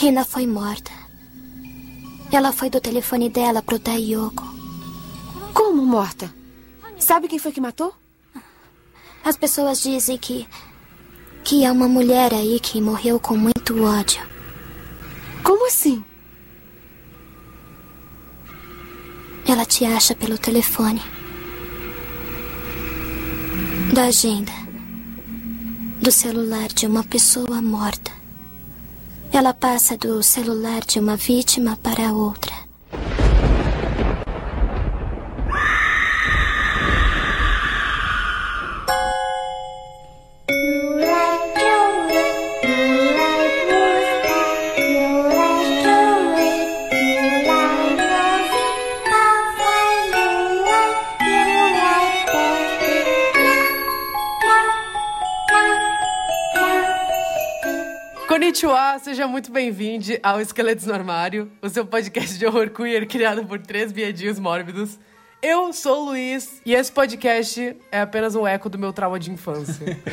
Rina foi morta. Ela foi do telefone dela pro Taiyoko. Como morta? Sabe quem foi que matou? As pessoas dizem que. que há uma mulher aí que morreu com muito ódio. Como assim? Ela te acha pelo telefone. Da agenda. Do celular de uma pessoa morta. Ela passa do celular de uma vítima para outra. Seja muito bem-vindo ao Esqueletos no Armário, o seu podcast de horror queer criado por três viadinhos mórbidos. Eu sou o Luiz e esse podcast é apenas um eco do meu trauma de infância.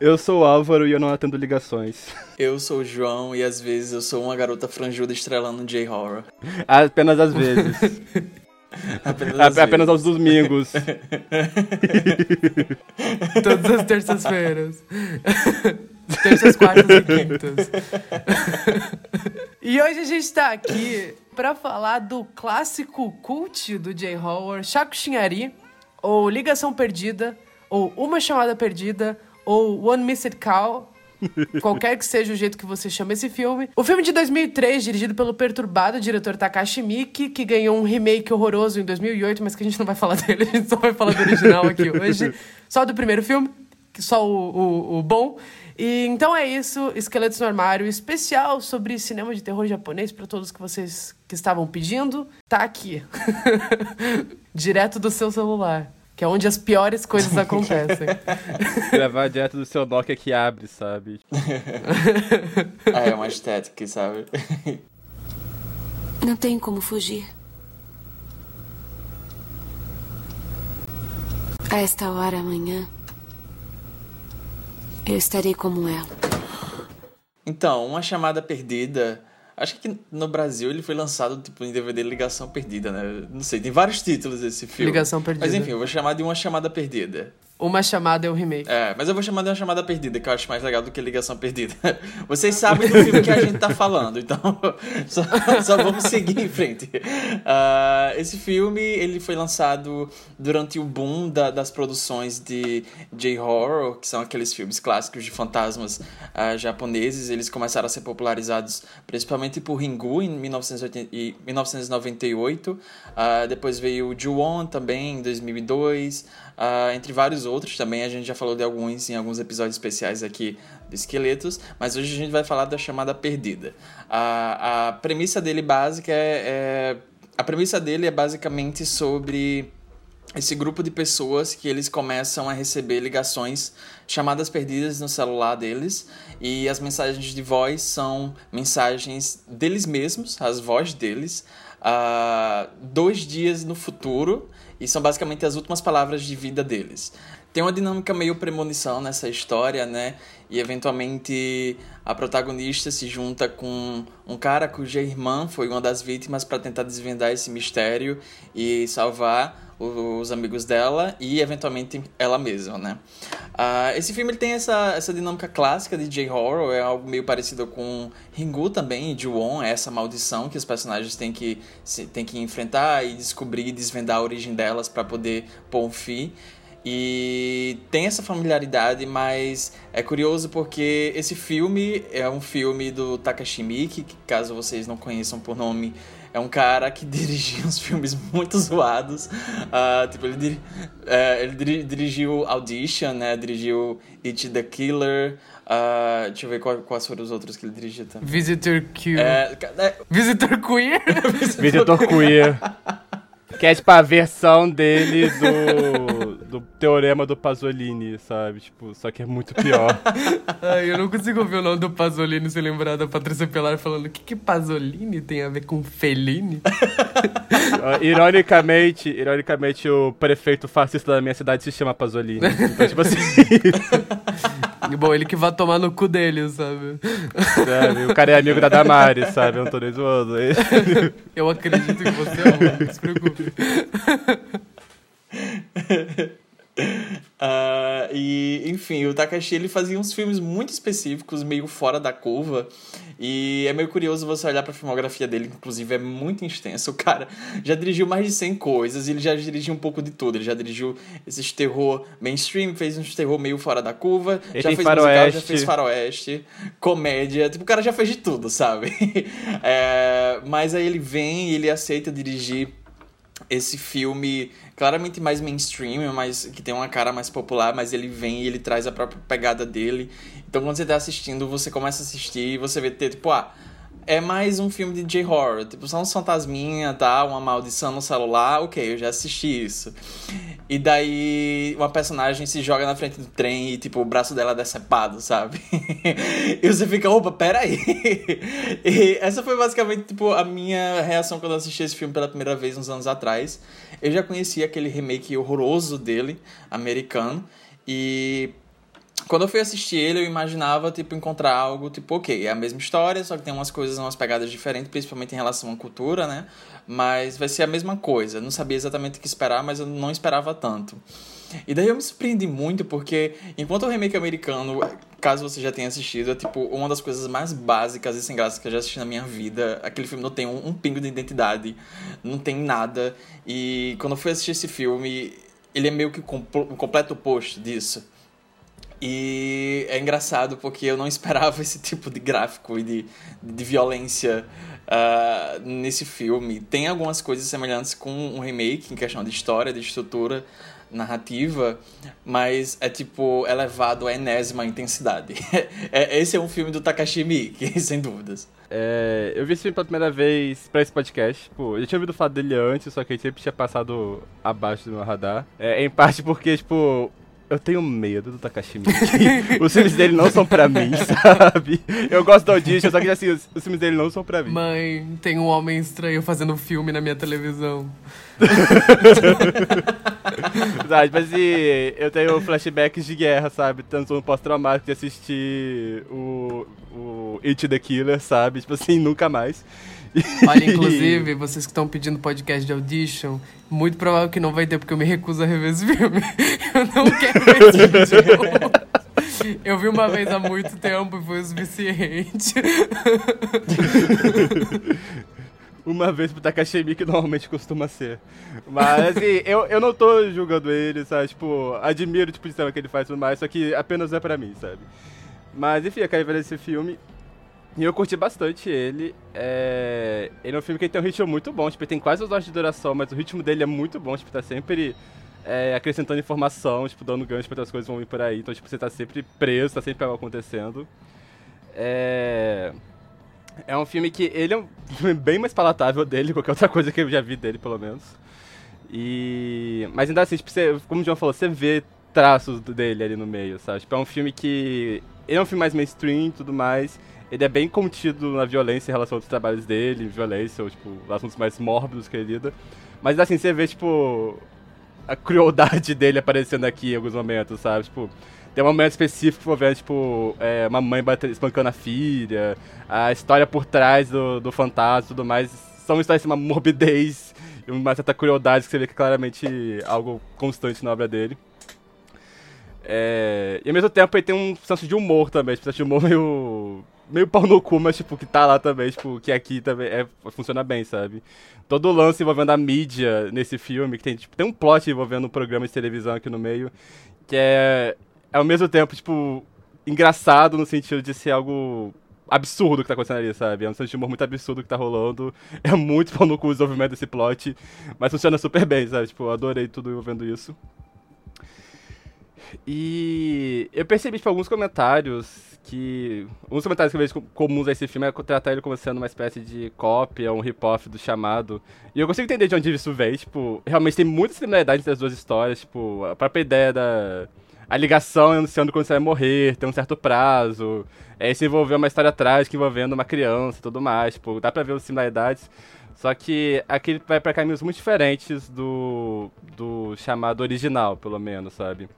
Eu sou o Álvaro e eu não atendo ligações. Eu sou o João e às vezes eu sou uma garota franjuda estrelando J-Horror. Apenas às vezes. Apenas, às Apenas vezes. aos domingos. Todas as terças-feiras. Terças, quartas e quintas. e hoje a gente tá aqui pra falar do clássico cult do J. Howard, Chaco Chinhari, ou Ligação Perdida, ou Uma Chamada Perdida, ou One Missed Call. Qualquer que seja o jeito que você chama esse filme. O filme de 2003, dirigido pelo perturbado diretor Takashi Miike, que ganhou um remake horroroso em 2008, mas que a gente não vai falar dele, a gente só vai falar do original aqui hoje. Só do primeiro filme, só o, o, o bom. E então é isso, Esqueletos no Armário, especial sobre cinema de terror japonês para todos que vocês que estavam pedindo, tá aqui. Direto do seu celular, que é onde as piores coisas acontecem. Gravar direto do seu Nokia que abre, sabe? Ah, é uma estética, sabe? Não tem como fugir. A esta hora amanhã, eu estarei como ela. Então, uma chamada perdida. Acho que no Brasil ele foi lançado tipo em DVD Ligação Perdida, né? Não sei, tem vários títulos esse filme. Ligação Perdida. Mas enfim, eu vou chamar de uma chamada perdida. Uma chamada é o remake. É, mas eu vou chamar de uma chamada perdida, que eu acho mais legal do que ligação perdida. Vocês sabem do filme que a gente tá falando, então só, só vamos seguir em frente. Ah, esse filme, ele foi lançado durante o boom da- das produções de J-Horror, que são aqueles filmes clássicos de fantasmas ah, japoneses. Eles começaram a ser popularizados principalmente por Ringu, em 1980 e 1998. Ah, depois veio o Ju-On também, em 2002. Ah, entre vários outros também, a gente já falou de alguns em alguns episódios especiais aqui de Esqueletos, mas hoje a gente vai falar da chamada Perdida. A, a premissa dele básica é, é- A premissa dele é basicamente sobre esse grupo de pessoas que eles começam a receber ligações, chamadas perdidas no celular deles, e as mensagens de voz são mensagens deles mesmos, as vozes deles, ah, dois dias no futuro, e são basicamente as últimas palavras de vida deles. Tem uma dinâmica meio premonição nessa história, né? E eventualmente a protagonista se junta com um cara cuja irmã foi uma das vítimas para tentar desvendar esse mistério e salvar os amigos dela e eventualmente ela mesma, né? Ah, esse filme ele tem essa, essa dinâmica clássica de J-horror, é algo meio parecido com Ringu também, e Ju-on, é essa maldição que os personagens têm que, se- têm que enfrentar e descobrir e desvendar a origem delas para poder pôr um fim. E tem essa familiaridade, mas é curioso porque esse filme é um filme do Takashi Miike, que caso vocês não conheçam por nome, é um cara que dirigia uns filmes muito zoados. Ah, tipo, ele, diri- é, ele diri- dirigiu Audition, né? Dirigiu It the Killer. ah, deixa eu ver qual- quais foram os outros que ele dirigiu também. Visitor Q. É, ca- é, Visitor Queer? Visitor Queer. Que é tipo a versão dele do, do teorema do Pasolini, sabe? Tipo, só que é muito pior. Ai, eu não consigo ouvir o nome do Pasolini sem lembrar da Patrícia Pilar falando o que, que Pasolini tem a ver com Fellini? Ironicamente, ironicamente, o prefeito fascista da minha cidade se chama Pasolini. Então, tipo assim. Bom, ele que vai tomar no cu dele, sabe? Sabe? O cara é amigo da Damares, sabe? Eu não tô nem zoando. Eu acredito que você é não se preocupe. Uh, e, enfim, o Takashi ele fazia uns filmes muito específicos, meio fora da curva. E é meio curioso você olhar pra filmografia dele, inclusive é muito extenso. O cara já dirigiu mais de 100 coisas, ele já dirigiu um pouco de tudo. Ele já dirigiu esses terror mainstream, fez uns terror meio fora da curva, ele já fez faroeste. musical, já fez faroeste, comédia. Tipo, o cara já fez de tudo, sabe? é, mas aí ele vem e ele aceita dirigir esse filme claramente mais mainstream, mas que tem uma cara mais popular, mas ele vem e ele traz a própria pegada dele. Então quando você tá assistindo, você começa a assistir e você vê tipo, ah, é mais um filme de J-horror, tipo, só uns fantasminha, tá, uma maldição no celular, ok, eu já assisti isso. E daí uma personagem se joga na frente do trem e, tipo, o braço dela é decepado, sabe? e você fica, opa, peraí. e essa foi basicamente, tipo, a minha reação quando eu assisti esse filme pela primeira vez uns anos atrás. Eu já conhecia aquele remake horroroso dele, americano, e quando eu fui assistir ele, eu imaginava, tipo, encontrar algo, tipo, ok, é a mesma história, só que tem umas coisas, umas pegadas diferentes, principalmente em relação à cultura, né? Mas vai ser a mesma coisa. Não sabia exatamente o que esperar, mas eu não esperava tanto. E daí eu me surpreendi muito, porque enquanto o remake americano, caso você já tenha assistido, é tipo uma das coisas mais básicas e sem graça que eu já assisti na minha vida. Aquele filme não tem um, um pingo de identidade, não tem nada. E quando eu fui assistir esse filme, ele é meio que o completo oposto disso. E é engraçado porque eu não esperava esse tipo de gráfico e de, de violência uh, nesse filme. Tem algumas coisas semelhantes com um remake em questão de história, de estrutura narrativa, mas é tipo elevado à enésima intensidade. é, esse é um filme do Takashi Miike, sem dúvidas. É, eu vi esse filme pela primeira vez pra esse podcast. Pô, eu já tinha ouvido falar dele antes, só que ele sempre tinha passado abaixo do meu radar. É, em parte porque, tipo, eu tenho medo do Takashi Miike. os filmes dele não são pra mim, sabe? Eu gosto do Audition, só que assim, os, os, filmes dele não são pra mim. Mãe, tem um homem estranho fazendo filme na minha televisão. Verdade, mas e, eu tenho flashbacks de guerra, sabe? Tanto no pós-traumático de assistir o, o It the Killer, sabe? Tipo assim, nunca mais. Olha, inclusive, vocês que estão pedindo podcast de audition, muito provável que não vai ter, porque eu me recuso a rever esse filme. Eu não quero ver esse filme. Eu vi uma vez há muito tempo e foi o suficiente. uma vez pro Takashi que normalmente costuma ser. Mas, assim, eu, eu não tô julgando ele, sabe? Tipo, admiro tipo, o de que ele faz e tudo mais, só que apenas é pra mim, sabe? Mas, enfim, eu quero ver esse filme. E eu curti bastante ele. É... Ele é um filme que tem um ritmo muito bom, tipo, ele tem quase duas horas de duração, mas o ritmo dele é muito bom, tipo, tá sempre é, acrescentando informação, tipo, dando gancho pra outras coisas vão vir por aí. Então, tipo, você tá sempre preso, tá sempre algo acontecendo. É... É um filme que ele é um filme bem mais palatável dele, qualquer outra coisa que eu já vi dele, pelo menos. E... Mas ainda assim, tipo, você, como o João falou, você vê traços dele ali no meio, sabe? Tipo, é um filme que... Ele é um filme mais mainstream e tudo mais, ele é bem contido na violência em relação aos trabalhos dele, violência, ou, tipo, assuntos mais mórbidos que ele lida. Mas assim, você vê, tipo, a crueldade dele aparecendo aqui em alguns momentos, sabe? Tipo, tem um momento específico envolvendo, tipo, é, uma mãe espancando a filha, a história por trás do, do fantasma e tudo mais. São histórias de uma morbidez e uma certa crueldade que você vê que é claramente algo constante na obra dele. É, e ao mesmo tempo ele tem um senso de humor também, tipo, senso de humor meio meio pau no cu, mas, tipo, que tá lá também, tipo, que aqui também é, funciona bem, sabe? Todo o lance envolvendo a mídia nesse filme, que tem, tipo, tem um plot envolvendo um programa de televisão aqui no meio, que é, é ao mesmo tempo, tipo, engraçado no sentido de ser algo absurdo que tá acontecendo ali, sabe? É um senso de humor muito absurdo que tá rolando. É muito pau no cu o desenvolvimento desse plot, mas funciona super bem, sabe? Tipo, adorei tudo envolvendo isso. E eu percebi, tipo, alguns comentários que. Um dos comentários que eu vejo comuns a esse filme é tratar ele como sendo uma espécie de cópia, um rip-off do chamado. E eu consigo entender de onde isso vem, tipo, realmente tem muita similaridade entre as duas histórias, tipo, a própria ideia da. A ligação anunciando quando você vai morrer, tem um certo prazo, é, se envolver uma história trágica envolvendo uma criança e tudo mais, tipo, dá pra ver as similaridades. Só que aqui vai pra caminhos muito diferentes do, do chamado original, pelo menos, sabe?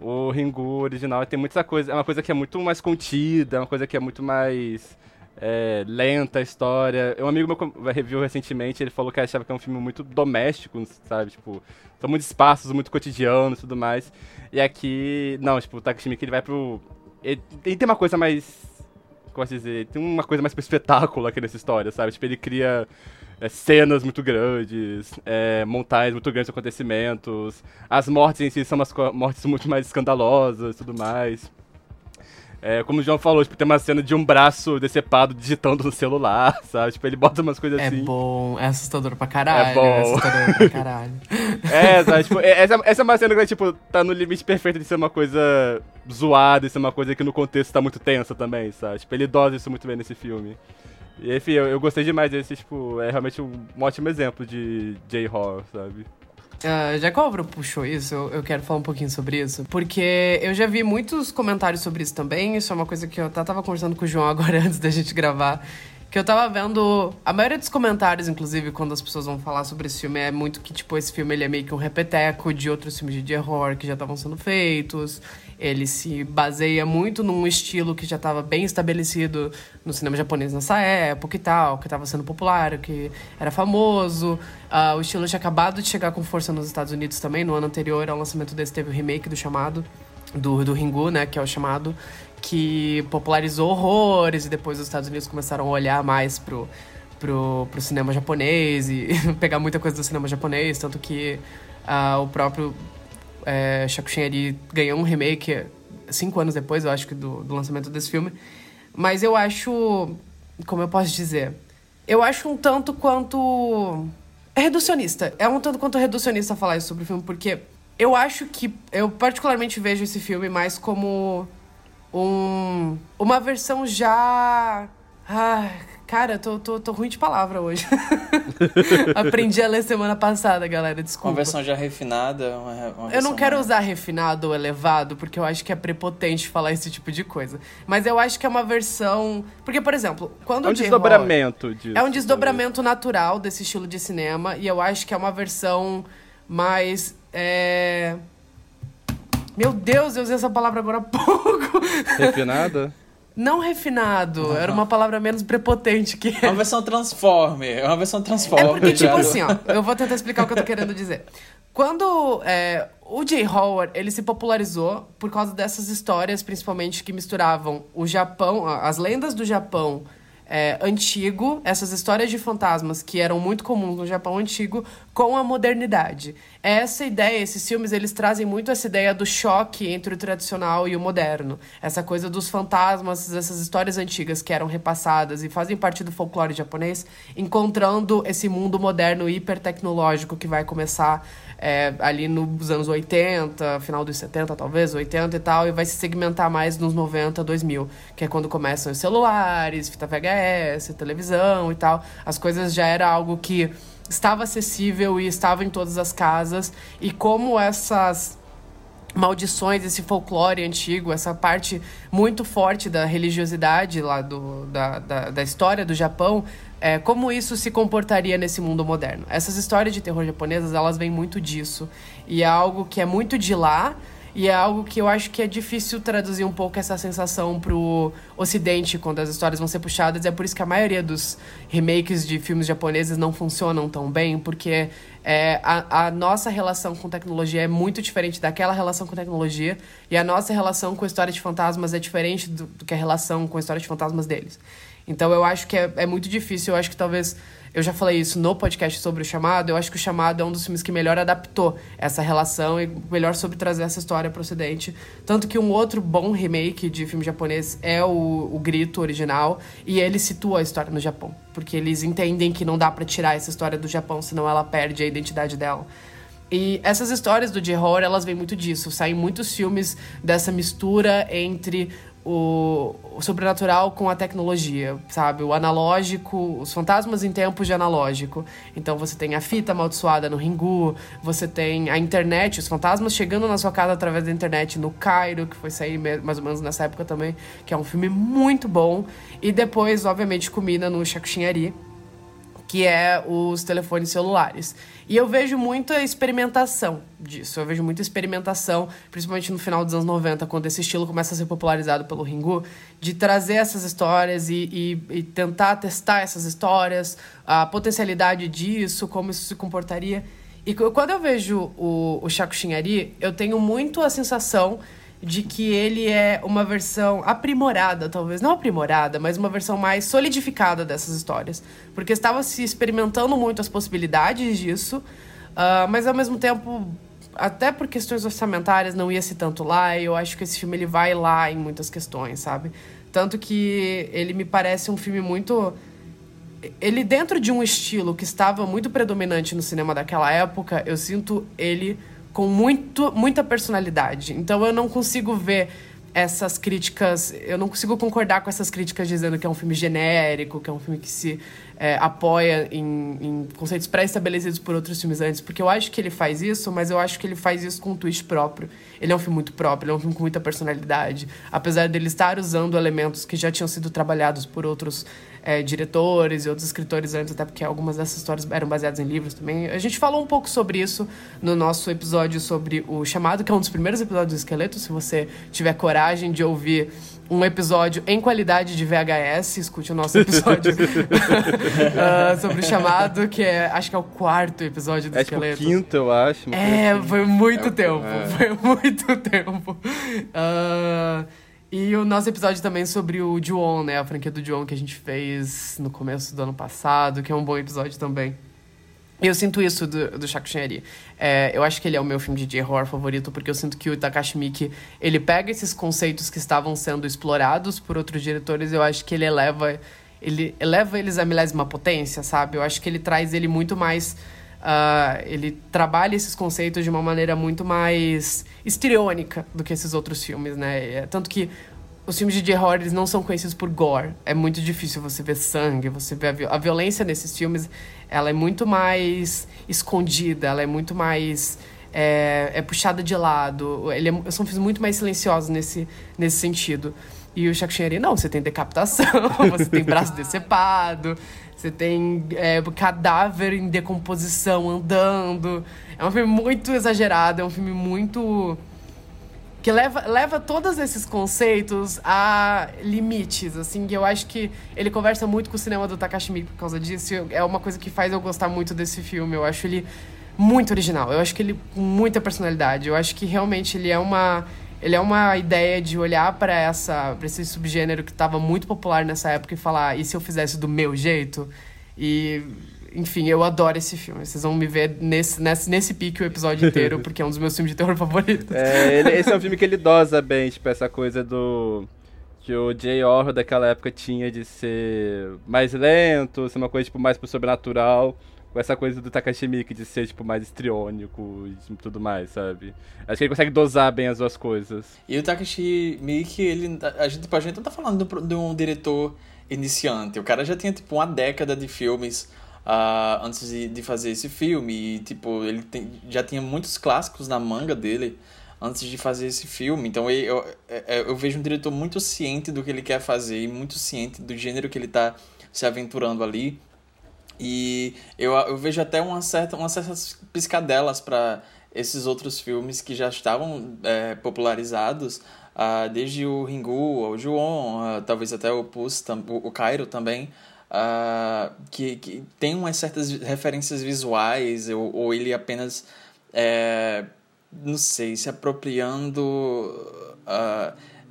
O Ringu original tem muita coisa, é uma coisa que é muito mais contida, é uma coisa que é muito mais é, lenta a história. Um amigo meu review recentemente, ele falou que achava que é um filme muito doméstico, sabe? Tipo, são muitos espaços, muito cotidianos e tudo mais. E aqui, não, tipo, o Takashi Miike, ele vai pro... Ele, ele tem uma coisa mais... Como posso dizer? Tem uma coisa mais pro espetáculo aqui nessa história, sabe? Tipo, ele cria é, cenas muito grandes, é, montagens muito grandes de acontecimentos. As mortes em si são umas mortes muito mais escandalosas e tudo mais. É, como o João falou, tipo, tem uma cena de um braço decepado digitando no celular, sabe? Tipo, ele bota umas coisas é assim. É bom, é assustador pra caralho. É bom. É assustador pra caralho. é, sabe? Tipo, essa, essa é uma cena que, tipo, tá no limite perfeito de ser uma coisa zoada, de ser uma coisa que no contexto tá muito tensa também, sabe? Tipo, ele dosa isso muito bem nesse filme. E enfim, eu, eu gostei demais desse, tipo, é realmente um, ótimo exemplo de J-horror, sabe? Uh, já que o Álvaro puxou isso, eu, eu, quero falar um pouquinho sobre isso. Porque eu já vi muitos comentários sobre isso também. Isso é uma coisa que eu tava conversando com o João agora antes da gente gravar. Que eu tava vendo. A maioria dos comentários, inclusive, quando as pessoas vão falar sobre esse filme, é muito que, tipo, esse filme ele é meio que um repeteco de outros filmes de terror que já estavam sendo feitos. Ele se baseia muito num estilo que já estava bem estabelecido no cinema japonês nessa época e tal, que estava sendo popular, que era famoso. Uh, o estilo tinha acabado de chegar com força nos Estados Unidos também. No ano anterior ao lançamento desse, teve o remake do chamado, do, do Ringu, né, que é o chamado, que popularizou horrores e depois os Estados Unidos começaram a olhar mais pro, pro, pro cinema japonês e pegar muita coisa do cinema japonês, tanto que uh, o próprio é, Shakushin ganhou um remake cinco anos depois, eu acho que, do, do lançamento desse filme. Mas eu acho. Como eu posso dizer? Eu acho um tanto quanto. É reducionista. É um tanto quanto reducionista falar isso sobre o filme, porque eu acho que. Eu particularmente vejo esse filme mais como. Um, uma versão já. Ah, Cara, tô, tô, tô ruim de palavra hoje. Aprendi a ler semana passada, galera. Desculpa. Uma versão já refinada. Uma, uma eu não quero mais... usar refinado ou elevado, porque eu acho que é prepotente falar esse tipo de coisa. Mas eu acho que é uma versão. Porque, por exemplo, quando é um o desdobramento disso. É um desdobramento natural desse estilo de cinema. E eu acho que é uma versão mais. É... Meu Deus, eu usei essa palavra agora há pouco. Refinada? Não refinado, uhum. era uma palavra menos prepotente que. É uma versão Transformer, é uma versão Transformer. É porque, tipo assim, ó, eu vou tentar explicar o que eu tô querendo dizer. Quando é, o J. Howard, ele se popularizou por causa dessas histórias, principalmente que misturavam o Japão, as lendas do Japão é, antigo, essas histórias de fantasmas que eram muito comuns no Japão antigo, com a modernidade. Essa ideia, esses filmes, eles trazem muito essa ideia do choque entre o tradicional e o moderno. Essa coisa dos fantasmas, essas histórias antigas que eram repassadas e fazem parte do folclore japonês, encontrando esse mundo moderno hipertecnológico que vai começar é, ali nos anos 80, final dos 70 talvez, 80 e tal, e vai se segmentar mais nos 90, 2000, que é quando começam os celulares, fita VHS, televisão e tal. As coisas já era algo que estava acessível e estava em todas as casas, e como essas maldições, esse folclore antigo, essa parte muito forte da religiosidade lá do, da, da, da história do Japão, é, como isso se comportaria nesse mundo moderno. Essas histórias de terror japonesas, elas vêm muito disso. E é algo que é muito de lá, e é algo que eu acho que é difícil traduzir um pouco essa sensação pro ocidente quando as histórias vão ser puxadas. É por isso que a maioria dos remakes de filmes japoneses não funcionam tão bem, porque é, a, a nossa relação com tecnologia é muito diferente daquela relação com tecnologia, e a nossa relação com a história de fantasmas é diferente do, do que a relação com a história de fantasmas deles. Então eu acho que é, é muito difícil. Eu acho que talvez. Eu já falei isso no podcast sobre o chamado. Eu acho que o chamado é um dos filmes que melhor adaptou essa relação e melhor soube trazer essa história para o Ocidente. Tanto que um outro bom remake de filme japonês é o, o Grito original. E ele situa a história no Japão. Porque eles entendem que não dá para tirar essa história do Japão, senão ela perde a identidade dela. E essas histórias do J-Horror, elas vêm muito disso. Saem muitos filmes dessa mistura entre o, o, sobrenatural com a tecnologia, sabe? O analógico, os fantasmas em tempos de analógico. Então você tem a fita amaldiçoada no Ringu, você tem a internet, os fantasmas chegando na sua casa através da internet no Cairo, que foi sair mais ou menos nessa época também, que é um filme muito bom. E depois, obviamente, culmina no Shakushinari, que é os telefones celulares. E eu vejo muita experimentação disso. Eu vejo muita experimentação, principalmente no final dos anos 90, quando esse estilo começa a ser popularizado pelo Ringu, de trazer essas histórias e, e, e tentar testar essas histórias, a potencialidade disso, como isso se comportaria. E quando eu vejo o, o Chaco Chinhari, eu tenho muito a sensação de que ele é uma versão aprimorada, talvez não aprimorada, mas uma versão mais solidificada dessas histórias, porque estava se experimentando muito as possibilidades disso, uh, mas ao mesmo tempo, até por questões orçamentárias, não ia se tanto lá. E eu acho que esse filme ele vai lá em muitas questões, sabe? Tanto que ele me parece um filme muito ele dentro de um estilo que estava muito predominante no cinema daquela época, eu sinto ele com muito, muita personalidade. Então eu não consigo ver essas críticas, eu não consigo concordar com essas críticas dizendo que é um filme genérico, que é um filme que se é, apoia em, em conceitos pré-estabelecidos por outros filmes antes, porque eu acho que ele faz isso, mas eu acho que ele faz isso com um twist próprio. Ele é um filme muito próprio, ele é um filme com muita personalidade, apesar dele estar usando elementos que já tinham sido trabalhados por outros é, diretores e outros escritores antes, até porque algumas dessas histórias eram baseadas em livros também. A gente falou um pouco sobre isso no nosso episódio sobre o Chamado, que é um dos primeiros episódios do Esqueleto. Se você tiver coragem de ouvir um episódio em qualidade de VHS, escute o nosso episódio uh, sobre o Chamado, que é, acho que é o quarto episódio do é Esqueleto. Tipo quinto, eu acho. É, assim. foi muito é, tempo, é. foi muito tempo. Uh, e o nosso episódio também sobre o Ju-On, né? A franquia do Ju-On que a gente fez no começo do ano passado, que é um bom episódio também. Eu sinto isso do, do Shaku Shinari. É, eu acho que ele é o meu filme de J-horror favorito, porque eu sinto que o Takashi Miike, ele pega esses conceitos que estavam sendo explorados por outros diretores, eu acho que ele eleva, ele eleva eles à milésima potência, sabe? Eu acho que ele traz ele muito mais Uh, ele trabalha esses conceitos de uma maneira muito mais histriônica do que esses outros filmes, né? É, tanto que os filmes de J-horror eles não são conhecidos por gore. É muito difícil você ver sangue, você ver a, a, violência nesses filmes. Ela é muito mais escondida, ela é muito mais é, é puxada de lado. Ele é, são filmes muito mais silenciosos nesse, nesse sentido. E o Shakespeare, não, você tem decapitação, você tem braço decepado, você tem é, cadáver em decomposição andando. É um filme muito exagerado, é um filme muito. que leva, leva todos esses conceitos a limites, assim. Eu acho que ele conversa muito com o cinema do Takashi Miike por causa disso. É uma coisa que faz eu gostar muito desse filme. Eu acho ele muito original. Eu acho que ele com muita personalidade. Eu acho que realmente ele é uma ele é uma ideia de olhar para essa pra esse subgênero que estava muito popular nessa época e falar, e se eu fizesse do meu jeito? E enfim, eu adoro esse filme. Vocês vão me ver nesse, nesse, nesse pique o episódio inteiro, porque é um dos meus filmes de terror favoritos. É, ele, esse é um filme que ele dosa bem, tipo, essa coisa do. que o J. Horror daquela época tinha de ser mais lento, ser uma coisa, tipo, mais pro sobrenatural essa coisa do Takashi Miike de ser, tipo, mais estriônico e tudo mais, sabe? Acho que ele consegue dosar bem as duas coisas. E o Takashi Miike, ele, a gente, tipo, a gente não tá falando de um diretor iniciante. O cara já tinha, tipo, uma década de filmes uh, antes de, de fazer esse filme. E, tipo, ele tem, já tinha muitos clássicos na manga dele antes de fazer esse filme. Então eu, eu, é, é, eu, vejo um diretor muito ciente do que ele quer fazer e muito ciente do gênero que ele está se aventurando ali. E eu, eu vejo até uma certa, umas certas piscadelas para esses outros filmes que já estavam é, popularizados, uh, desde o Ringu, o Juon, uh, talvez até o Pus, o, o Cairo também, uh, que, que tem umas certas referências visuais, ou, ou ele apenas, é, não sei, se apropriando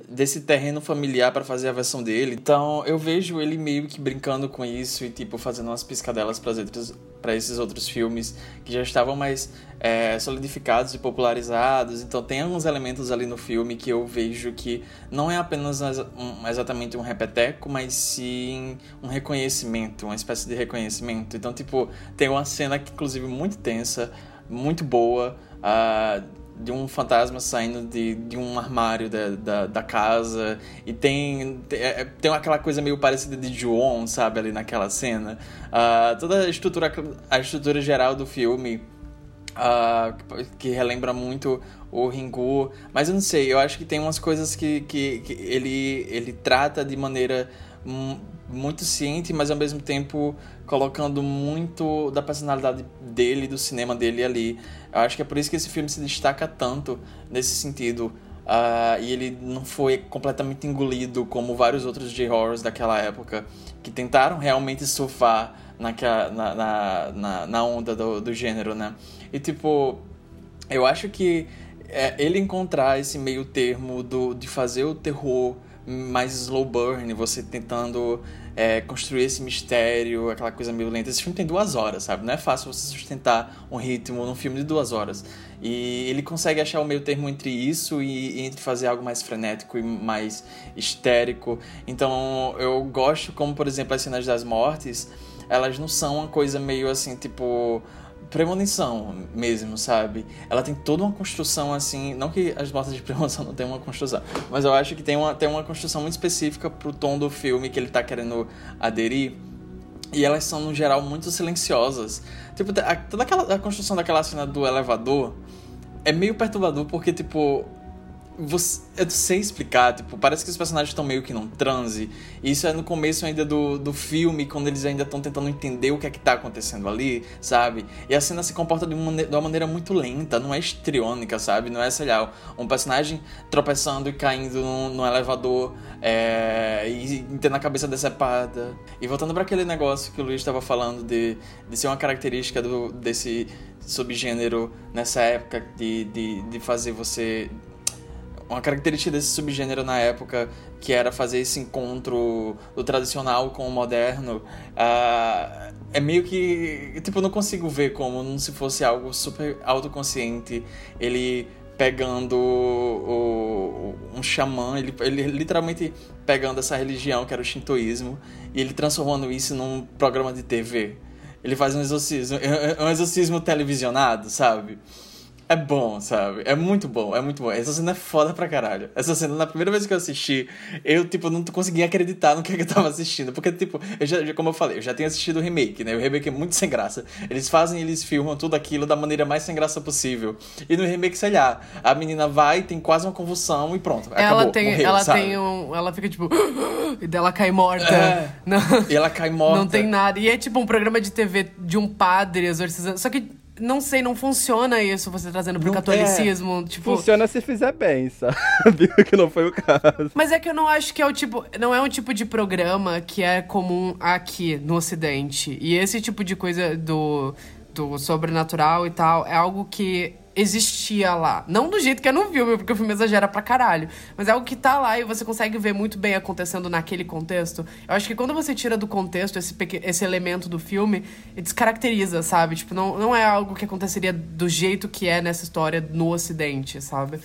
desse terreno familiar para fazer a versão dele. Então eu vejo ele meio que brincando com isso e tipo fazendo umas piscadelas para esses outros filmes que já estavam mais é, solidificados e popularizados. Então tem alguns elementos ali no filme que eu vejo que não é apenas um, exatamente um repeteco, mas sim um reconhecimento, uma espécie de reconhecimento. Então tipo tem uma cena que inclusive muito tensa, muito boa. Uh, de um fantasma saindo de, de um armário da, da, da casa. E tem, é, tem aquela coisa meio parecida de Joon, sabe, ali naquela cena. Uh, toda a estrutura, a estrutura geral do filme. Uh, que relembra muito o Ringu, mas eu não sei, eu acho que tem umas coisas que, que, que ele, ele trata de maneira muito ciente, mas ao mesmo tempo colocando muito da personalidade dele, do cinema dele ali. Eu acho que é por isso que esse filme se destaca tanto nesse sentido. Uh, e ele não foi completamente engolido como vários outros J-horrors daquela época que tentaram realmente surfar naquela, na, na, na, na onda do, do gênero, né? E tipo, eu acho que é, ele encontrar esse meio termo do, de fazer o terror mais slow burn, você tentando é, construir esse mistério, aquela coisa meio lenta. Esse filme tem duas horas, sabe? Não é fácil você sustentar um ritmo num filme de duas horas. E ele consegue achar o meio termo entre isso e, e entre fazer algo mais frenético e mais histérico. Então eu gosto como, por exemplo, as cenas das mortes, elas não são uma coisa meio assim, tipo premonição mesmo, sabe? Ela tem toda uma construção assim, não que as botas de premonição não tenham uma construção, mas eu acho que tem uma, tem uma construção muito específica pro tom do filme que ele tá querendo aderir. E elas são, no geral, muito silenciosas. Tipo, a, toda aquela, a construção daquela cena do elevador é meio perturbador, porque, tipo, você, eu não sei explicar, tipo, parece que os personagens estão meio que num transe. Isso é no começo ainda do, do filme, quando eles ainda estão tentando entender o que é que tá acontecendo ali, sabe? E a cena se comporta de uma, de uma maneira muito lenta, não é estriônica, sabe? Não é, sei lá, um personagem tropeçando e caindo num, num elevador é, e tendo a cabeça decepada. E voltando para aquele negócio que o Luiz estava falando de, de ser uma característica do, desse subgênero nessa época de, de, de fazer você uma característica desse subgênero na época, que era fazer esse encontro do tradicional com o moderno, uh, é meio que. Tipo, não consigo ver como se fosse algo super autoconsciente. Ele pegando o, o, um xamã, ele, ele literalmente pegando essa religião que era o shintoísmo e ele transformando isso num programa de TV. Ele faz um exorcismo, um exorcismo televisionado, sabe? É bom, sabe? É muito bom, é muito bom. Essa cena é foda pra caralho. Essa cena, na primeira vez que eu assisti, eu, tipo, não conseguia acreditar no que, é que eu tava assistindo. Porque, tipo, eu já, como eu falei, eu já tinha assistido o remake, né? O remake é muito sem graça. Eles fazem, eles filmam tudo aquilo da maneira mais sem graça possível. E no remake, sei lá, a menina vai, tem quase uma convulsão e pronto. Ela acabou, tem, morreu, ela sabe? tem um. Ela fica tipo. E dela cai morta. É. Não, E ela cai morta. não tem nada. E é tipo um programa de TV de um padre exorcizando. Só que não sei, não funciona isso, você trazendo pro Não- catolicismo. Tipo. Funciona se fizer bem, sabe? que não foi o caso. Mas é que eu não acho que é o tipo. Não é um tipo de programa que é comum aqui no Ocidente. E esse tipo de coisa do, do sobrenatural e tal é algo que existia lá. Não do jeito que é no filme, porque o filme exagera pra caralho. Mas é algo que tá lá e você consegue ver muito bem acontecendo naquele contexto. Eu acho que quando você tira do contexto esse, esse elemento do filme, descaracteriza, sabe? Tipo, não, não é algo que aconteceria do jeito que é nessa história no Ocidente, sabe?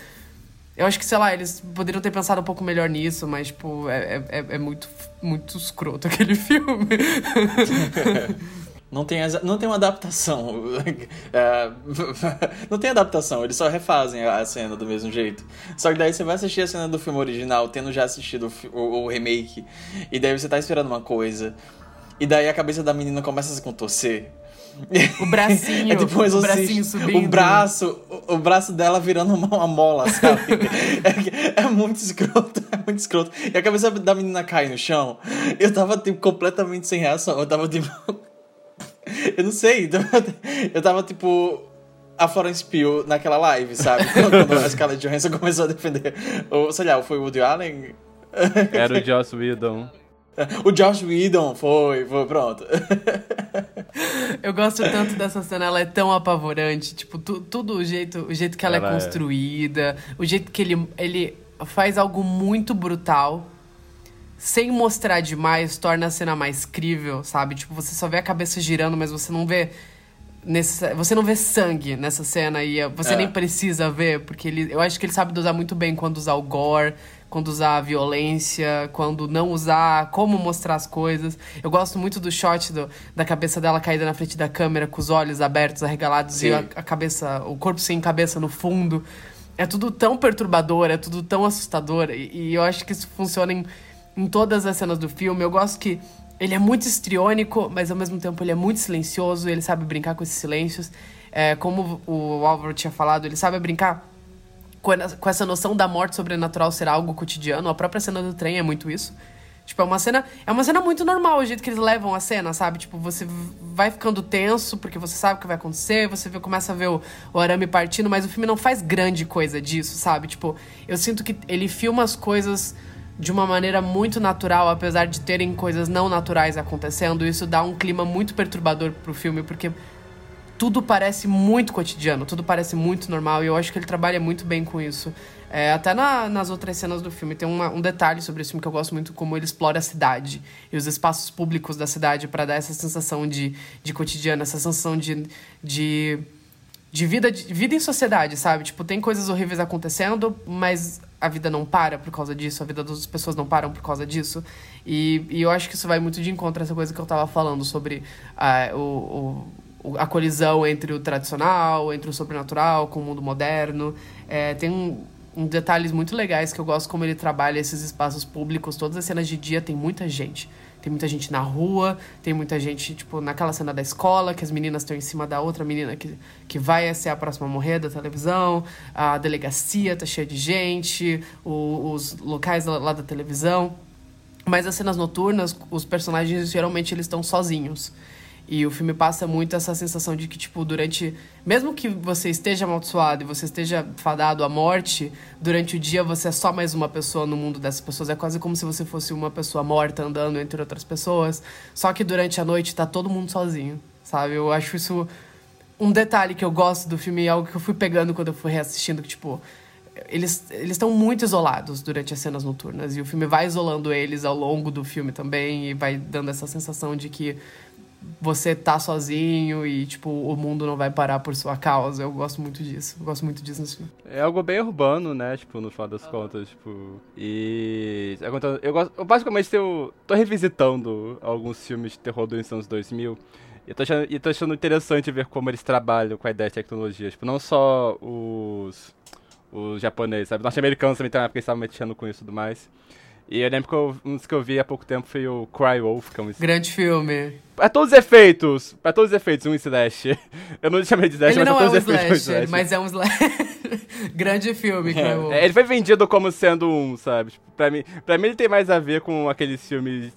Eu acho que, sei lá, eles poderiam ter pensado um pouco melhor nisso, mas, tipo, é, é, é muito, muito escroto aquele filme. Não tem, não tem uma adaptação. É, não tem adaptação, eles só refazem a cena do mesmo jeito. Só que daí você vai assistir a cena do filme original, tendo já assistido o, o- o remake, e daí você tá esperando uma coisa. E daí a cabeça da menina começa a se contorcer. O bracinho, É tipo um o bracinho subindo. O braço, o, o braço dela virando uma, uma mola, sabe? é, é muito escroto, é muito escroto. E a cabeça da menina cai no chão. Eu tava, tipo, completamente sem reação. Eu tava, tipo... eu não sei. Eu tava, tipo... A Florence Pugh naquela live, sabe? Quando a Scarlett Johansson começou a defender... Ou, sei lá, foi o Woody Allen... Era o Joss Whedon. O Josh Whedon foi, foi, pronto. Eu gosto tanto dessa cena, ela é tão apavorante. Tipo, tu- tudo o jeito, o jeito que ela, Ela é é. construída, o jeito que ele, ele faz algo muito brutal. Sem mostrar demais, torna a cena mais crível, sabe? Tipo, você só vê a cabeça girando, mas você não vê. Nesse, você não vê sangue nessa cena e você É. nem precisa ver, porque ele, eu acho que ele sabe dosar muito bem quando usar o gore, quando usar a violência, quando não usar, como mostrar as coisas. Eu gosto muito do shot do- da cabeça dela caída na frente da câmera, com os olhos abertos, arregalados Sim. e a, a cabeça, o corpo sem cabeça no fundo. É tudo tão perturbador, é tudo tão assustador. E, e eu acho que isso funciona em, em todas as cenas do filme. Eu gosto que ele é muito estriônico, mas ao mesmo tempo ele é muito silencioso, ele sabe brincar com esses silêncios. É, como o Álvaro tinha falado, ele sabe brincar com essa noção da morte sobrenatural ser algo cotidiano. A própria cena do trem é muito isso. Tipo, é uma cena. É uma cena muito normal o jeito que eles levam a cena, sabe? Tipo, você vai ficando tenso porque você sabe o que vai acontecer, você vê, começa a ver o, o arame partindo, mas o filme não faz grande coisa disso, sabe? Tipo, eu sinto que ele filma as coisas de uma maneira muito natural, apesar de terem coisas não naturais acontecendo. Isso dá um clima muito perturbador pro filme, porque tudo parece muito cotidiano, tudo parece muito normal, e eu acho que ele trabalha muito bem com isso. É, até na, nas outras cenas do filme tem uma, um detalhe sobre esse filme que eu gosto muito, como ele explora a cidade e os espaços públicos da cidade para dar essa sensação de, de cotidiano, essa sensação de, de, de, vida, de vida em sociedade, sabe? Tipo, tem coisas horríveis acontecendo, mas a vida não para por causa disso, a vida das pessoas não param por causa disso. E, e eu acho que isso vai muito de encontro a essa coisa que eu tava falando sobre uh, o, o, a colisão entre o tradicional, entre o sobrenatural com o mundo moderno. É, tem um, um detalhes muito legais que eu gosto como ele trabalha esses espaços públicos. Todas as cenas de dia tem muita gente. Tem muita gente na rua, tem muita gente, tipo, naquela cena da escola, que as meninas estão em cima da outra menina que, que vai ser a próxima a morrer da televisão. A delegacia tá cheia de gente, o, os locais lá, lá da televisão. Mas as cenas noturnas, os personagens geralmente eles estão sozinhos. E o filme passa muito essa sensação de que, tipo, durante. Mesmo que você esteja amaldiçoado e você esteja fadado à morte, durante o dia você é só mais uma pessoa no mundo dessas pessoas. É quase como se você fosse uma pessoa morta andando entre outras pessoas. Só que durante a noite tá todo mundo sozinho, sabe? Eu acho isso um detalhe que eu gosto do filme, algo que eu fui pegando quando eu fui reassistindo, que, tipo. Eles estão muito isolados durante as cenas noturnas. E o filme vai isolando eles ao longo do filme também. E vai dando essa sensação de que você tá sozinho e, tipo, o mundo não vai parar por sua causa. Eu gosto muito disso. Eu gosto muito disso nesse filme. É algo bem urbano, né? Tipo, no final das contas, tipo. E. Eu gosto. Eu basicamente eu tô revisitando alguns filmes de terror dos anos 2000. E tô, achando, e tô achando interessante ver como eles trabalham com a ideia de tecnologia. Tipo, não só os. Os japoneses, sabe? Norte-americanos também tem uma época que estavam mexendo com isso e tudo mais. E eu lembro que eu, um dos que eu vi há pouco tempo foi o Cry Wolf, que é um... Grande filme. Pra todos os efeitos, pra todos os efeitos, um slash. Eu não chamei de slash, ele mas não pra é todos um os efeitos slash, um slash. mas é um slash. Grande filme, Cry É, Wolf. ele foi vendido como sendo um, sabe? Tipo, pra, mim, pra mim ele tem mais a ver com aqueles filmes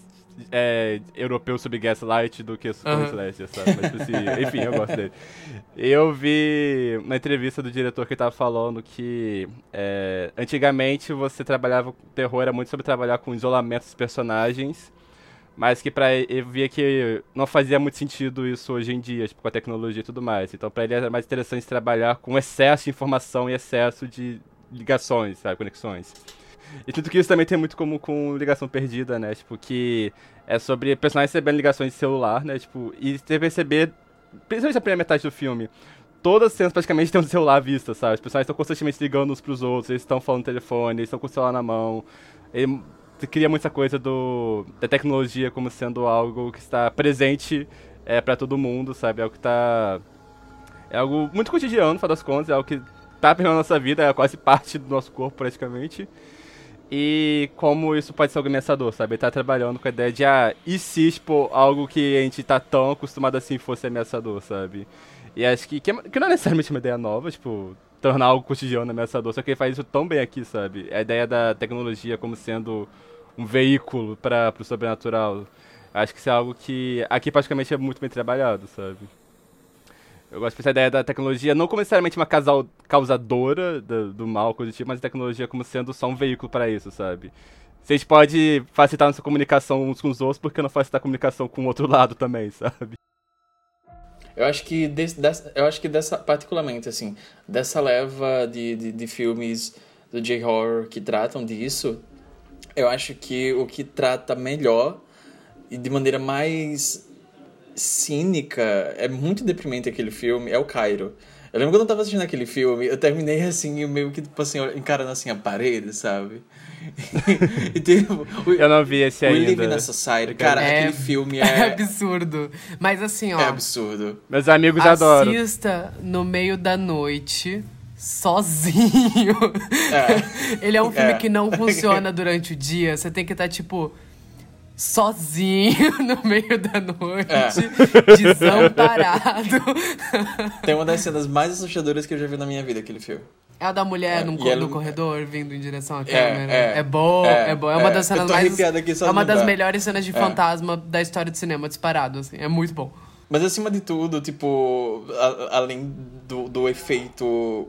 é, europeus sobre Gaslight do que sobre Aham. Slasher, sabe? Mas, assim, enfim, eu gosto dele. Eu vi uma entrevista do diretor que tava falando que é, antigamente você trabalhava com terror, era muito sobre trabalhar com isolamento dos personagens, mas que pra ele via que não fazia muito sentido isso hoje em dia, tipo, com a tecnologia e tudo mais. Então pra ele era mais interessante trabalhar com excesso de informação e excesso de ligações, sabe, conexões. E tudo que isso também tem muito como com ligação perdida, né? Tipo, que é sobre personagens recebendo ligações de celular, né? Tipo, e você perceber, principalmente na primeira metade do filme, todas as cenas praticamente têm um celular à vista, sabe? Os personagens estão constantemente ligando uns pros outros, eles estão falando no telefone, eles estão com o celular na mão. Ele cria muita coisa do, da tecnologia como sendo algo que está presente é, para todo mundo, sabe? É algo que tá. É algo muito cotidiano, no das contas, é algo que tá pela nossa vida, é quase parte do nosso corpo praticamente. E como isso pode ser ameaçador, sabe? Ele tá trabalhando com a ideia de, ah, e se, tipo, algo que a gente tá tão acostumado assim fosse ameaçador, sabe? E acho que, que, não é necessariamente uma ideia nova, tipo, tornar algo cotidiano ameaçador, só que ele faz isso tão bem aqui, sabe? A ideia da tecnologia como sendo um veículo para pro sobrenatural. Acho que isso é algo que aqui praticamente é muito bem trabalhado, sabe? Eu gosto dessa ideia da tecnologia não como necessariamente uma casal, causadora do, do mal, coisa tipo, mas a tecnologia como sendo só um veículo para isso, sabe? Se a gente pode facilitar nossa comunicação uns com os outros, por que não facilitar a comunicação com o outro lado também, sabe? Eu acho que des- dessa, eu acho que dessa particularmente assim, dessa leva de, de, de filmes do J-horror que tratam disso, eu acho que o que trata melhor e de maneira mais cínica, é muito deprimente aquele filme, é o Cairo. Eu lembro quando eu tava assistindo aquele filme, eu terminei assim, meio que, tipo assim, encarando assim a parede, sabe? e tipo, o, Eu não vi esse o ainda. Living na Society, cara, É- aquele filme É é, absurdo. Mas assim, ó. é absurdo. Meus amigos adoram. Assista no meio da noite, sozinho. É. Ele é um filme É. que não funciona durante o dia. Você tem que estar, tipo. Sozinho no meio da noite, É. desamparado. Tem uma das cenas mais assustadoras que eu já vi na minha vida, aquele filme. É a da mulher É, num co- ela- no corredor, vindo em direção à É, câmera. é. É, boa, é, É, boa. É uma é. das cenas mais. É uma das melhores cenas de É. fantasma da história do cinema, disparado, assim. É muito bom. Mas acima de tudo, tipo, a- além do, do efeito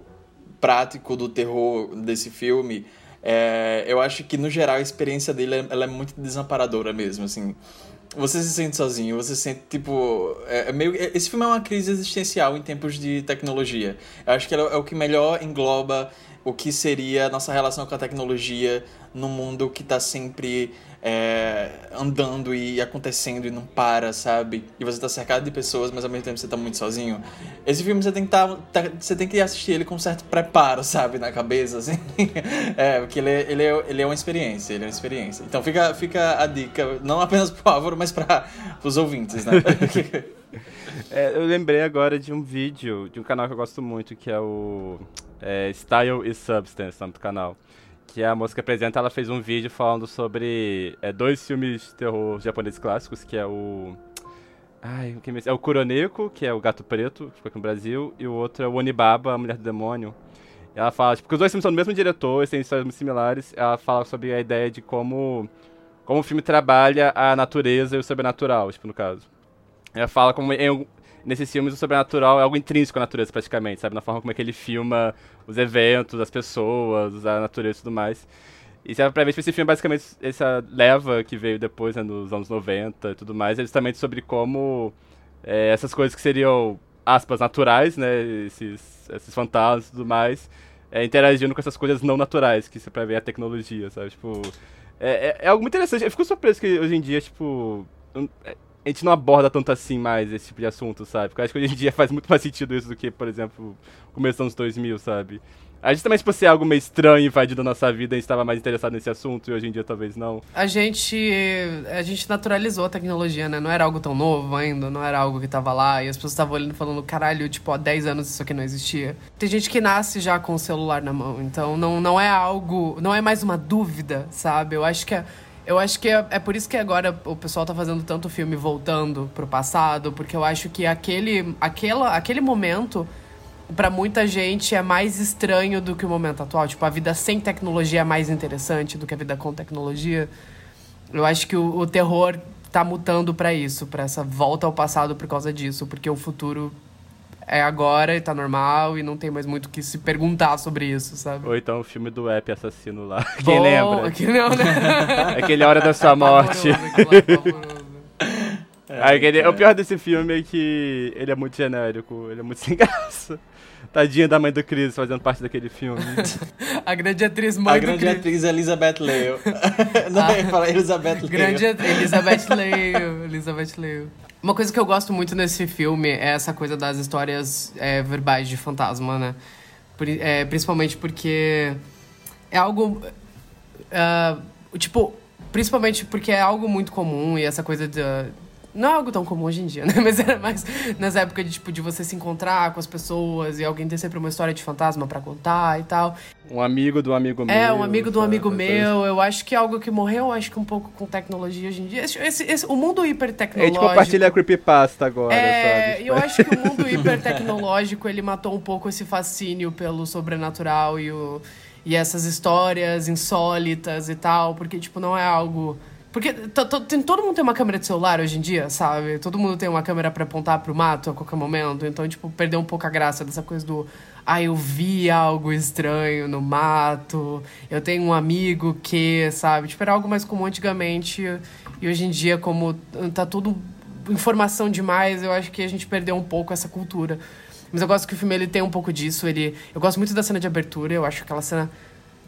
prático do terror desse filme, é, eu acho que no geral a experiência dele é- ela é muito desamparadora mesmo, assim. Você se sente sozinho, você se sente, tipo. É, é meio, é- esse filme é uma crise existencial em tempos de tecnologia. Eu acho que é o que melhor engloba o que seria a nossa relação com a tecnologia num mundo que tá sempre é, andando e acontecendo e não para, sabe? E você tá cercado de pessoas, mas ao mesmo tempo você tá muito sozinho. Esse filme você tem que, tá, tá- você tem que assistir ele com um certo preparo, sabe? Na cabeça, assim. É, porque ele, é- ele, é, ele é uma experiência, ele é uma experiência. Então fica, fica a dica, não apenas pro Álvaro, mas para os ouvintes, né? É, eu lembrei agora de um vídeo de um canal que eu gosto muito, que é o é, Style is Substance, nome do canal. Que a moça que apresenta, ela fez um vídeo falando sobre é, dois filmes de terror japoneses clássicos, que é o... Ai, o que me... É o Kuroneko, que é o Gato Preto, que foi aqui no Brasil, e o outro é o Onibaba, a Mulher do Demônio. Ela fala, tipo, porque os dois filmes são do mesmo diretor, eles têm histórias muito similares, ela fala sobre a ideia de como, como o filme trabalha a natureza e o sobrenatural, tipo, no caso. Ela fala como em- nesses filmes o sobrenatural é algo intrínseco à natureza, praticamente, sabe? Na forma como é que ele filma os eventos, as pessoas, a natureza e tudo mais. E se é pra ver, tipo, esse filme, basicamente, essa leva que veio depois, né, nos anos 90 e tudo mais, é justamente sobre como é, essas coisas que seriam, aspas, naturais, né? Esses, esses fantasmas e tudo mais, é, interagindo com essas coisas não naturais, que você pra ver a tecnologia, sabe? Tipo, é, é, é algo muito interessante. Eu fico surpreso que hoje em dia, tipo, é, a gente não aborda tanto assim mais esse tipo de assunto, sabe? Porque eu acho que hoje em dia faz muito mais sentido isso do que, por exemplo, começo dos anos 2000, sabe? A gente também, tipo, ser algo meio estranho invadindo a nossa vida, a gente estava mais interessado nesse assunto e hoje em dia talvez não. A gente, a gente naturalizou a tecnologia, né? Não era algo tão novo ainda, não era algo que tava lá. E as pessoas estavam olhando falando, caralho, tipo, há 10 anos isso aqui não existia. Tem gente que nasce já com o celular na mão, então não, não é algo, não é mais uma dúvida, sabe? Eu acho que é, eu acho que é, é por isso que agora o pessoal tá fazendo tanto filme voltando pro passado, porque eu acho que aquele, aquela, aquele momento Pra muita gente é mais estranho do que o momento atual. Tipo, a vida sem tecnologia é mais interessante do que a vida com tecnologia. Eu acho que o, o terror tá mutando pra isso, pra essa volta ao passado por causa disso, porque o futuro é agora e tá normal e não tem mais muito o que se perguntar sobre isso, sabe? Ou então o filme do app assassino lá. Quem Bom, lembra? Que não, né? Aquele Hora da Sua Morte. É aquele- O pior desse filme é que ele é muito genérico, ele é muito sem graça. Tadinha da mãe do Chris fazendo parte daquele filme. A grande atriz mãe A do grande Chris. atriz Elizabeth Leo. Não, Ah. eu falar Elizabeth Leo. Grande Elizabeth Leo. Elizabeth Leo. Uma coisa que eu gosto muito nesse filme é essa coisa das histórias é, verbais de fantasma, né? É, principalmente porque é algo. ah, tipo, principalmente porque é algo muito comum e essa coisa de. Não é algo tão comum hoje em dia, né? Mas era mais nessa época de, tipo, de você se encontrar com as pessoas e alguém ter sempre uma história de fantasma pra contar e tal. Um amigo do amigo meu. É, um amigo um sabe? amigo meu. Eu acho que é algo que morreu, acho que um pouco com tecnologia hoje em dia. Esse, esse- esse- o mundo A gente hipertecnológico. compartilha a creepypasta agora, É, sabe? eu acho que o mundo hipertecnológico ele matou um pouco esse fascínio pelo sobrenatural e, o, e essas histórias insólitas e tal, porque, tipo, não é algo. Porque tem, todo mundo tem uma câmera de celular hoje em dia, sabe? Todo mundo tem uma câmera pra apontar pro mato a qualquer momento. Então, tipo, perdeu um pouco a graça dessa coisa do. Ah, eu vi algo estranho no mato. Eu tenho um amigo que, sabe? Tipo, era algo mais comum antigamente. E hoje em dia, como tá tudo informação demais, eu acho que a gente perdeu um pouco essa cultura. Mas eu gosto que o filme ele tem um pouco disso. Ele, eu gosto muito da cena de abertura. Eu acho aquela cena.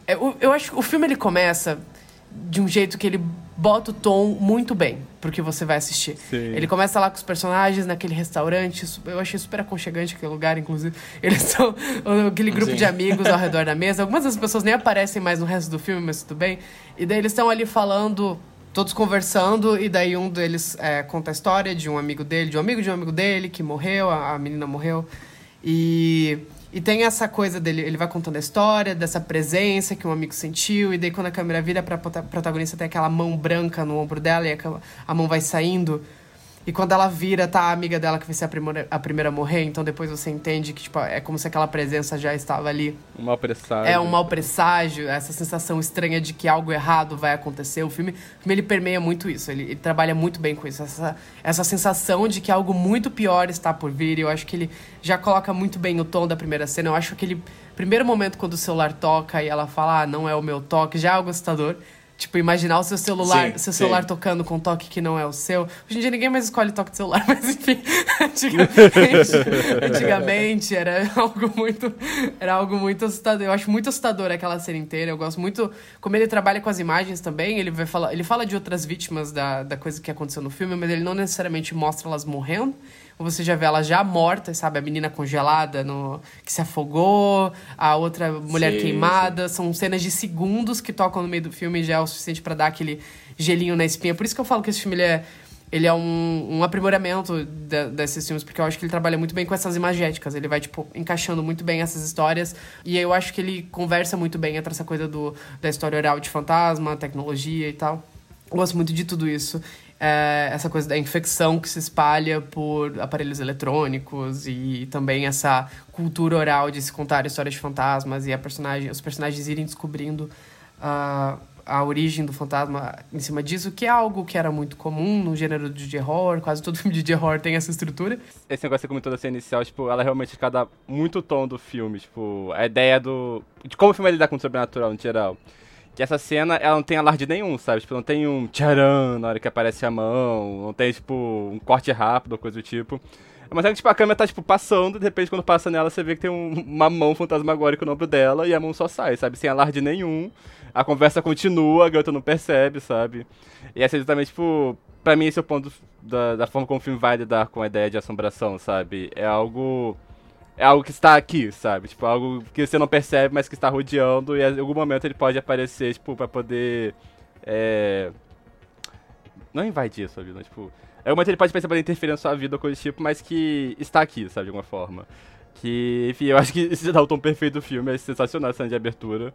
é, Eu, eu acho que o filme ele começa de um jeito que ele bota o tom muito bem pro que você vai assistir. Sim. Ele começa lá com os personagens naquele restaurante. Eu achei super aconchegante aquele lugar, inclusive. Eles são aquele grupo Sim. de amigos ao redor da mesa. Algumas das pessoas nem aparecem mais no resto do filme, mas tudo bem. E daí eles estão ali falando, todos conversando, e daí um deles é, conta a história de um amigo dele, de um amigo de um amigo dele que morreu, a, a menina morreu. E, E tem essa coisa dele, ele vai contando a história dessa presença que um amigo sentiu, e daí quando a câmera vira pra protagonista tem aquela mão branca no ombro dela e a mão vai saindo. E quando ela vira, tá a amiga dela que vai ser a primeira, a primeira a morrer, então depois você entende que, tipo, é como se aquela presença já estava ali. Um mau presságio. É um mau presságio, essa sensação estranha de que algo errado vai acontecer. O filme, o filme ele permeia muito isso, ele, ele trabalha muito bem com isso, essa, essa sensação de que algo muito pior está por vir. E eu acho que ele já coloca muito bem o tom da primeira cena. Eu acho que ele primeiro momento quando o celular toca e ela fala, ah, não é o meu toque, já é algo assustador. Tipo, imaginar o seu celular, sim, seu celular sim. tocando com um toque que não é o seu. Hoje em dia ninguém mais escolhe toque de celular, mas enfim, antigamente, antigamente era algo muito era algo muito assustador. Eu acho muito assustador aquela cena inteira. Eu gosto muito como ele trabalha com as imagens também. Ele vai falar, ele fala de outras vítimas da, da coisa que aconteceu no filme, mas ele não necessariamente mostra elas morrendo você já vê ela já morta, sabe? A menina congelada no, que se afogou, a outra mulher sim, queimada. Sim. São cenas de segundos que tocam no meio do filme e já é o suficiente para dar aquele gelinho na espinha. Por isso que eu falo que esse filme ele é, ele é um, um aprimoramento de, desses filmes, porque eu acho que ele trabalha muito bem com essas imagéticas. Ele vai, tipo, encaixando muito bem essas histórias. E eu acho que ele conversa muito bem entre essa coisa do, da história oral de fantasma, tecnologia e tal. Eu gosto muito de tudo isso é, essa coisa da infecção que se espalha por aparelhos eletrônicos e também essa cultura oral de se contar histórias de fantasmas e a personagem, os personagens irem descobrindo uh, a origem do fantasma em cima disso, que é algo que era muito comum no gênero de horror, quase todo filme de horror tem essa estrutura. Esse negócio que você comentou da cena inicial, tipo, ela realmente cada muito tom do filme, tipo, a ideia do de como o filme lidar com o sobrenatural no geral que essa cena, ela não tem alarde nenhum, sabe? Tipo, não tem um tcharam na hora que aparece a mão, não tem, tipo, um corte rápido ou coisa do tipo. É uma cena que, tipo, a câmera tá, tipo, passando, de repente, quando passa nela, você vê que tem um, uma mão fantasmagórica no ombro dela e a mão só sai, sabe? Sem alarde nenhum. A conversa continua, a garota não percebe, sabe? E essa é exatamente, tipo, pra mim esse é o ponto da, da forma como o filme vai lidar com a ideia de assombração, sabe? É algo é algo que está aqui, sabe? Tipo, algo que você não percebe, mas que está rodeando e em algum momento ele pode aparecer, tipo, pra poder. É... Não invadir a sua vida, tipo. Em algum momento ele pode pensar pra interferir na sua vida ou coisa do tipo, mas que está aqui, sabe, de alguma forma. Que, enfim, eu acho que esse dá o tom perfeito do filme, é sensacional a cena de abertura.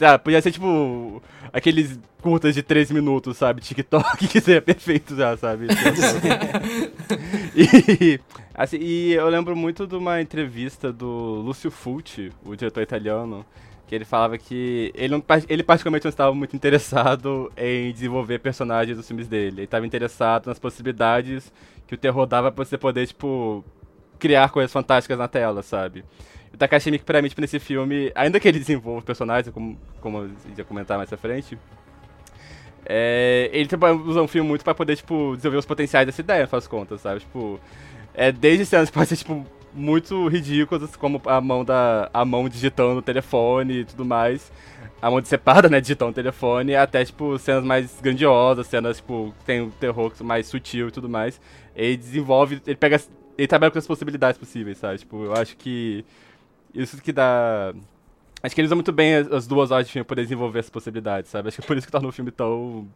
Ah, podia ser tipo aqueles curtas de 3 minutos, sabe? TikTok, que seria perfeito já, sabe? e, assim, e eu lembro muito de uma entrevista do Lúcio Fulci, o diretor italiano, que ele falava que ele, ele particularmente não estava muito interessado em desenvolver personagens dos filmes dele. Ele estava interessado nas possibilidades que o terror dava pra você poder, tipo, criar coisas fantásticas na tela, sabe? O Takashi Miike, pra mim, tipo, nesse filme, ainda que ele desenvolva personagens, como, como eu ia comentar mais à frente, é, ele usa um filme muito pra poder, tipo, desenvolver os potenciais dessa ideia, faz contas, sabe? Tipo, é, desde cenas que podem ser, tipo, muito ridículas, como a mão da a mão digitando no telefone e tudo mais. A mão separada, né, digitando no telefone, até, tipo, cenas mais grandiosas, cenas, tipo, tem um terror mais sutil e tudo mais. Ele desenvolve, ele pega ele trabalha com as possibilidades possíveis, sabe? Tipo, eu acho que isso que dá. Acho que ele usa muito bem as, duas horas de filme pra desenvolver essas possibilidades, sabe? Acho que é por isso que torna o filme tão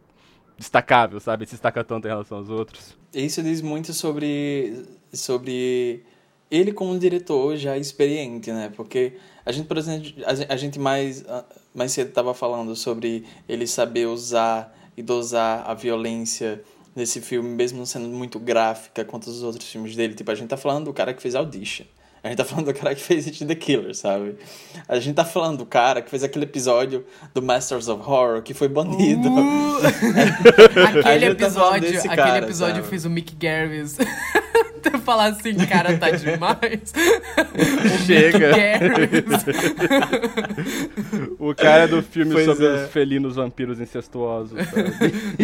destacável, sabe? Se destaca tanto em relação aos outros. Isso diz muito sobre, sobre ele como diretor já experiente, né? Porque a gente, por exemplo, a gente mais, mais cedo estava falando sobre ele saber usar e dosar a violência nesse filme, mesmo sendo muito gráfica quanto os outros filmes dele. Tipo, a gente tá falando do cara que fez Audition. A gente tá falando do cara que fez It the Killer, sabe? A gente tá falando do cara que fez aquele episódio do Masters of Horror que foi banido. Uh! aquele tá episódio, tá aquele cara, episódio sabe? fez o Mick Garris. falar assim, cara, tá demais. Chega. o cara do filme pois sobre é. os felinos vampiros incestuosos.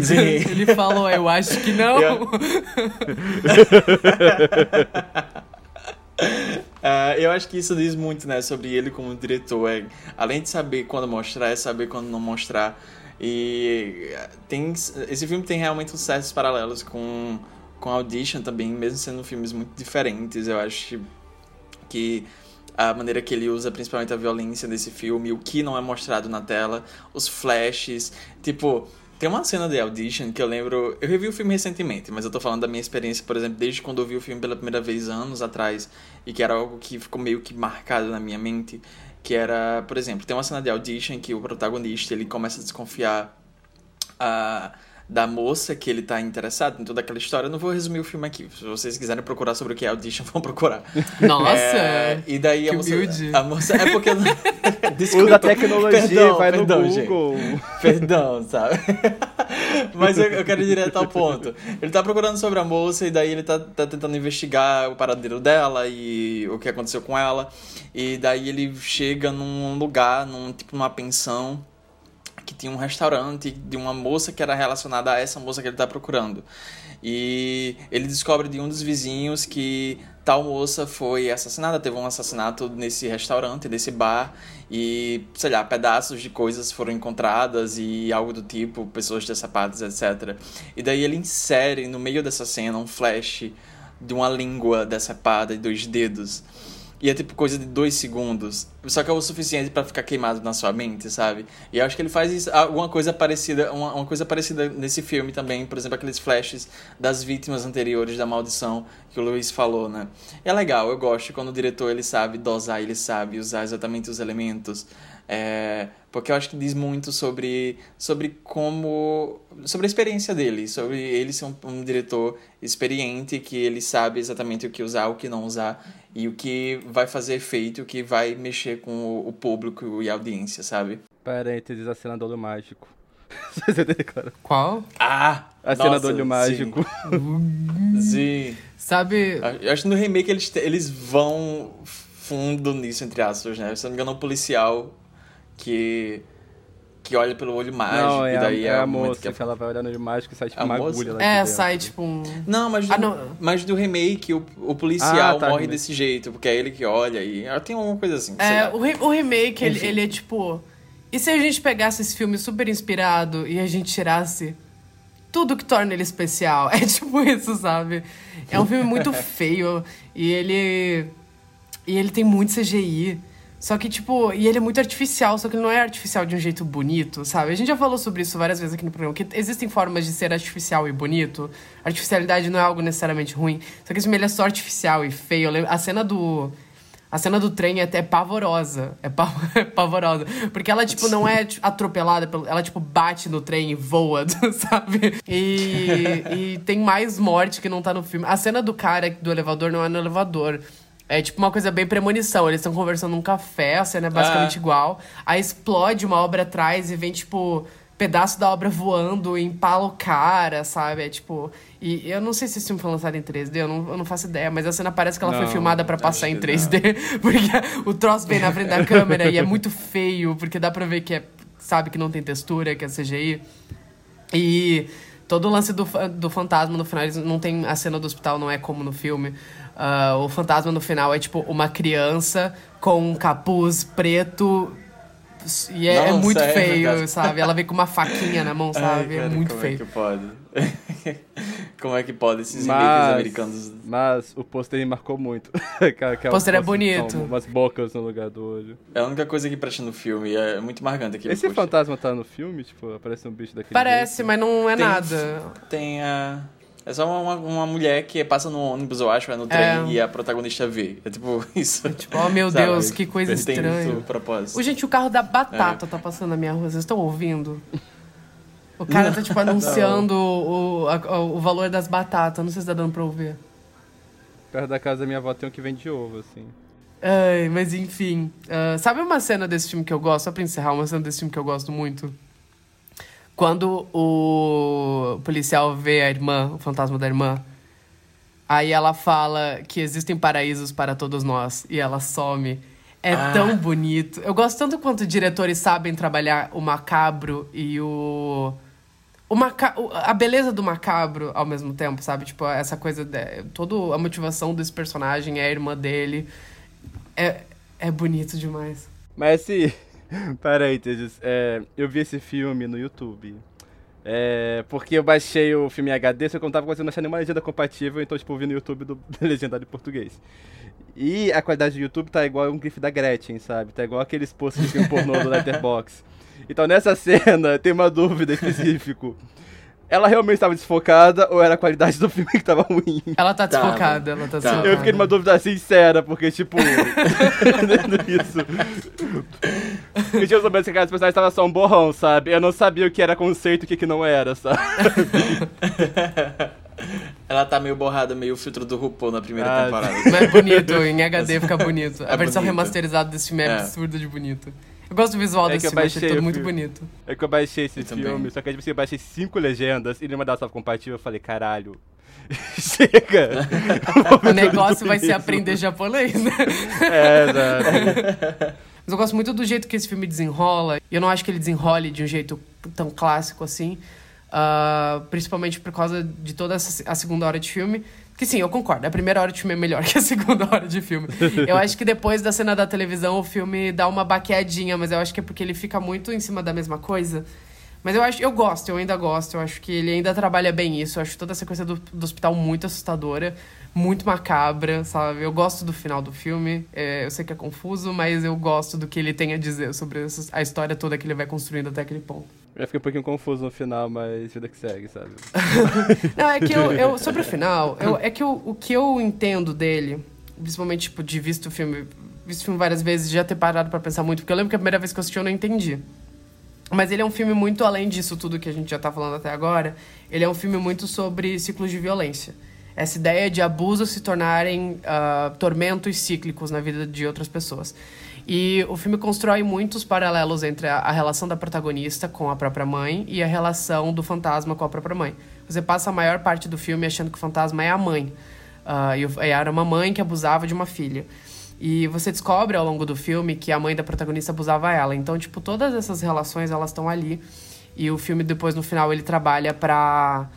Sim. Ele falou, eu acho que não. Uh, eu acho que isso diz muito, né, sobre ele como diretor. É, além de saber quando mostrar, é saber quando não mostrar. E tem, esse filme tem realmente certos paralelos com, com Audition também, mesmo sendo filmes muito diferentes. Eu acho que a maneira que ele usa, principalmente a violência desse filme, o que não é mostrado na tela, os flashes, tipo Tem uma cena de Audition que eu lembro. Eu revi o filme recentemente, mas eu tô falando da minha experiência, por exemplo, desde quando eu vi o filme pela primeira vez anos atrás, e que era algo que ficou meio que marcado na minha mente. Que era, por exemplo, tem uma cena de Audition que o protagonista ele começa a desconfiar. Uh, da moça que ele tá interessado em toda aquela história. Eu não vou resumir o filme aqui. Se vocês quiserem procurar sobre o que é Audition, vão procurar. Nossa! É, e daí a moça, a moça. É porque. Desculpa, Usa a tecnologia perdão, vai perdão, no Google. Gente. Perdão, sabe? Mas eu, eu, quero ir direto ao ponto. Ele tá procurando sobre a moça e daí ele tá, tá tentando investigar o paradeiro dela e o que aconteceu com ela. E daí ele chega num lugar, num tipo numa pensão que tinha um restaurante de uma moça que era relacionada a essa moça que ele está procurando. E ele descobre de um dos vizinhos que tal moça foi assassinada, teve um assassinato nesse restaurante, nesse bar, e, sei lá, pedaços de coisas foram encontradas e algo do tipo, pessoas decepadas, etc. E daí ele insere no meio dessa cena um flash de uma língua decepada e dois dedos. E é tipo coisa de dois segundos. Só que é o suficiente para ficar queimado na sua mente, sabe? E eu acho que ele faz isso, alguma coisa parecida, uma, uma coisa parecida nesse filme também, por exemplo, aqueles flashes das vítimas anteriores da maldição que o Luiz falou, né? E é legal, eu gosto quando o diretor ele sabe dosar, ele sabe usar exatamente os elementos. É, porque eu acho que diz muito sobre, sobre como. sobre a experiência dele, sobre ele ser um, um, diretor experiente, que ele sabe exatamente o que usar, o que não usar, e o que vai fazer efeito, o que vai mexer com o, o público e a audiência, sabe? Parênteses, a cena do olho mágico. Qual? Ah! A cena do olho mágico. Sim. Sabe. Eu acho que no remake eles, eles vão fundo nisso, entre aspas, né? Se não me engano, um policial que que olha pelo olho mágico não, é e daí a, é, é a moça que, é... que ela vai olhando de mágico e sai tipo a uma moça? agulha lá É, sai tipo um... Não, mas do, ah, não. mas do remake o, o policial ah, tá, morre desse jeito, porque é ele que olha e ela tem alguma coisa assim. É, o, re, o remake, ele, ele é tipo... E se a gente pegasse esse filme super inspirado e a gente tirasse tudo que torna ele especial? É tipo isso, sabe? É um filme muito feio e ele... E ele tem muito CGI. Só que, tipo, e ele é muito artificial, só que ele não é artificial de um jeito bonito, sabe? A gente já falou sobre isso várias vezes aqui no programa, que existem formas de ser artificial e bonito. Artificialidade não é algo necessariamente ruim. Só que esse ele é só artificial e feio. A cena do. A cena do trem é até pavorosa. É, é pavorosa. Porque ela, tipo, não é tipo, atropelada, ela, tipo, bate no trem e voa, sabe? E, e tem mais morte que não tá no filme. A cena do cara do elevador não é no elevador. É tipo uma coisa bem premonição. Eles estão conversando num café, a cena é basicamente ah. igual. Aí explode uma obra atrás e vem, tipo, pedaço da obra voando e empala o cara, sabe? É tipo. E eu não sei se esse filme foi lançado em 3D, eu não, eu não faço ideia, mas a cena parece que ela não, foi filmada para passar em 3D. Não. Porque o troço vem na frente da câmera e é muito feio, porque dá pra ver que é. Sabe que não tem textura, que é CGI. E todo o lance do, do fantasma no final, não tem. A cena do hospital não é como no filme. Uh, o fantasma no final é tipo uma criança com um capuz preto. E é, é muito é feio, sabe? Ela vem com uma faquinha na mão, sabe? Ai, cara, é muito como feio. É que pode? como é que pode esses mas, americanos? Mas o pôster me marcou muito. o pôster é bonito. Umas bocas no lugar do olho. É a única coisa que presta no filme. É muito marcante aqui. Esse fantasma tá no filme? Tipo, aparece um bicho daquele Parece, jeito? mas não é tem, nada. Tem a... É só uma, uma mulher que passa no ônibus, eu acho, é no trem, é. e a protagonista vê. É tipo isso. É tipo, oh meu Sabe? Deus, que coisa estranha. propósito. O, gente, o carro da batata é. tá passando na minha rua, vocês estão ouvindo? O cara tá, tipo, anunciando o, a, o valor das batatas. Não sei se tá dando pra ouvir. Perto da casa da minha avó tem um que vende ovo, assim. Ai, mas enfim. Uh, sabe uma cena desse filme que eu gosto? Só pra encerrar, uma cena desse filme que eu gosto muito? Quando o policial vê a irmã, o fantasma da irmã, aí ela fala que existem paraísos para todos nós e ela some. É ah. tão bonito. Eu gosto tanto quanto diretores sabem trabalhar o macabro e o. o maca... A beleza do macabro ao mesmo tempo, sabe? Tipo, essa coisa. De... Toda a motivação desse personagem é a irmã dele. É, é bonito demais. Mas se. Peraí, Tejas. É, eu vi esse filme no YouTube. É, porque eu baixei o filme em HD, só que eu não tava conseguindo achar nenhuma legenda compatível, então, tipo, eu vi no YouTube do legendado em português. E a qualidade do YouTube tá igual um GIF da Gretchen, sabe? Tá igual aqueles posts de filme pornô do Letterboxd. Então nessa cena tem uma dúvida específica. Ela realmente estava desfocada ou era a qualidade do filme que estava ruim? Ela tá Tá, desfocada, ela tá tá. desfocada. Eu fiquei numa dúvida sincera, porque, tipo. entendendo isso. Porque tinha os momentos que aquelas personagens estavam só um borrão, sabe? Eu não sabia o que era conceito e o que, que não era, sabe? Ela tá meio borrada, meio filtro do RuPaul na primeira Ah, temporada. Mas é bonito, em HD fica bonito. A É versão bonito. remasterizada desse filme é, É. absurda de bonito. Eu gosto do visual É desse filme, achei tudo muito bonito. É que eu baixei esse Eu também. filme, só que tipo assim, eu baixei cinco legendas e nenhuma delas estava compatível. Eu falei, caralho. Chega! O negócio vai ser aprender japonês, né? É, exato. Mas eu gosto muito do jeito que esse filme desenrola. E eu não acho que ele desenrole de um jeito tão clássico assim. ah, principalmente por causa de toda essa, a segunda hora de filme. Que sim, eu concordo. A primeira hora de filme é melhor que a segunda hora de filme. Eu acho que depois da cena da televisão o filme dá uma baqueadinha, mas eu acho que é porque ele fica muito em cima da mesma coisa. Mas eu acho, eu gosto, eu ainda gosto. Eu acho que ele ainda trabalha bem isso. Eu acho toda essa coisa do, do hospital muito assustadora, muito macabra, sabe? Eu gosto do final do filme. É, eu sei que é confuso, mas eu gosto do que ele tem a dizer sobre a história toda que ele vai construindo até aquele ponto. Eu fiquei um pouquinho confuso no final, mas vida que segue, sabe? Não, é que eu, eu- sobre o final, eu- é que o, o que eu entendo dele, principalmente, tipo, de visto o filme, visto o filme várias vezes, já ter parado pra pensar muito, porque eu lembro que a primeira vez que eu assisti eu não entendi. Mas ele é um filme muito além disso tudo que a gente já tá falando até agora. Ele é um filme muito sobre ciclos de violência. Essa ideia de abusos se tornarem ah, tormentos cíclicos na vida de outras pessoas. E o filme constrói muitos paralelos entre a, a relação da protagonista com a própria mãe e a relação do fantasma com a própria mãe. Você passa a maior parte do filme achando que o fantasma é a mãe. O- e era uma mãe que abusava de uma filha. E você descobre ao longo do filme que a mãe da protagonista abusava ela. Então, tipo, todas essas relações, elas estão ali. E o filme, depois, no final, ele trabalha pra,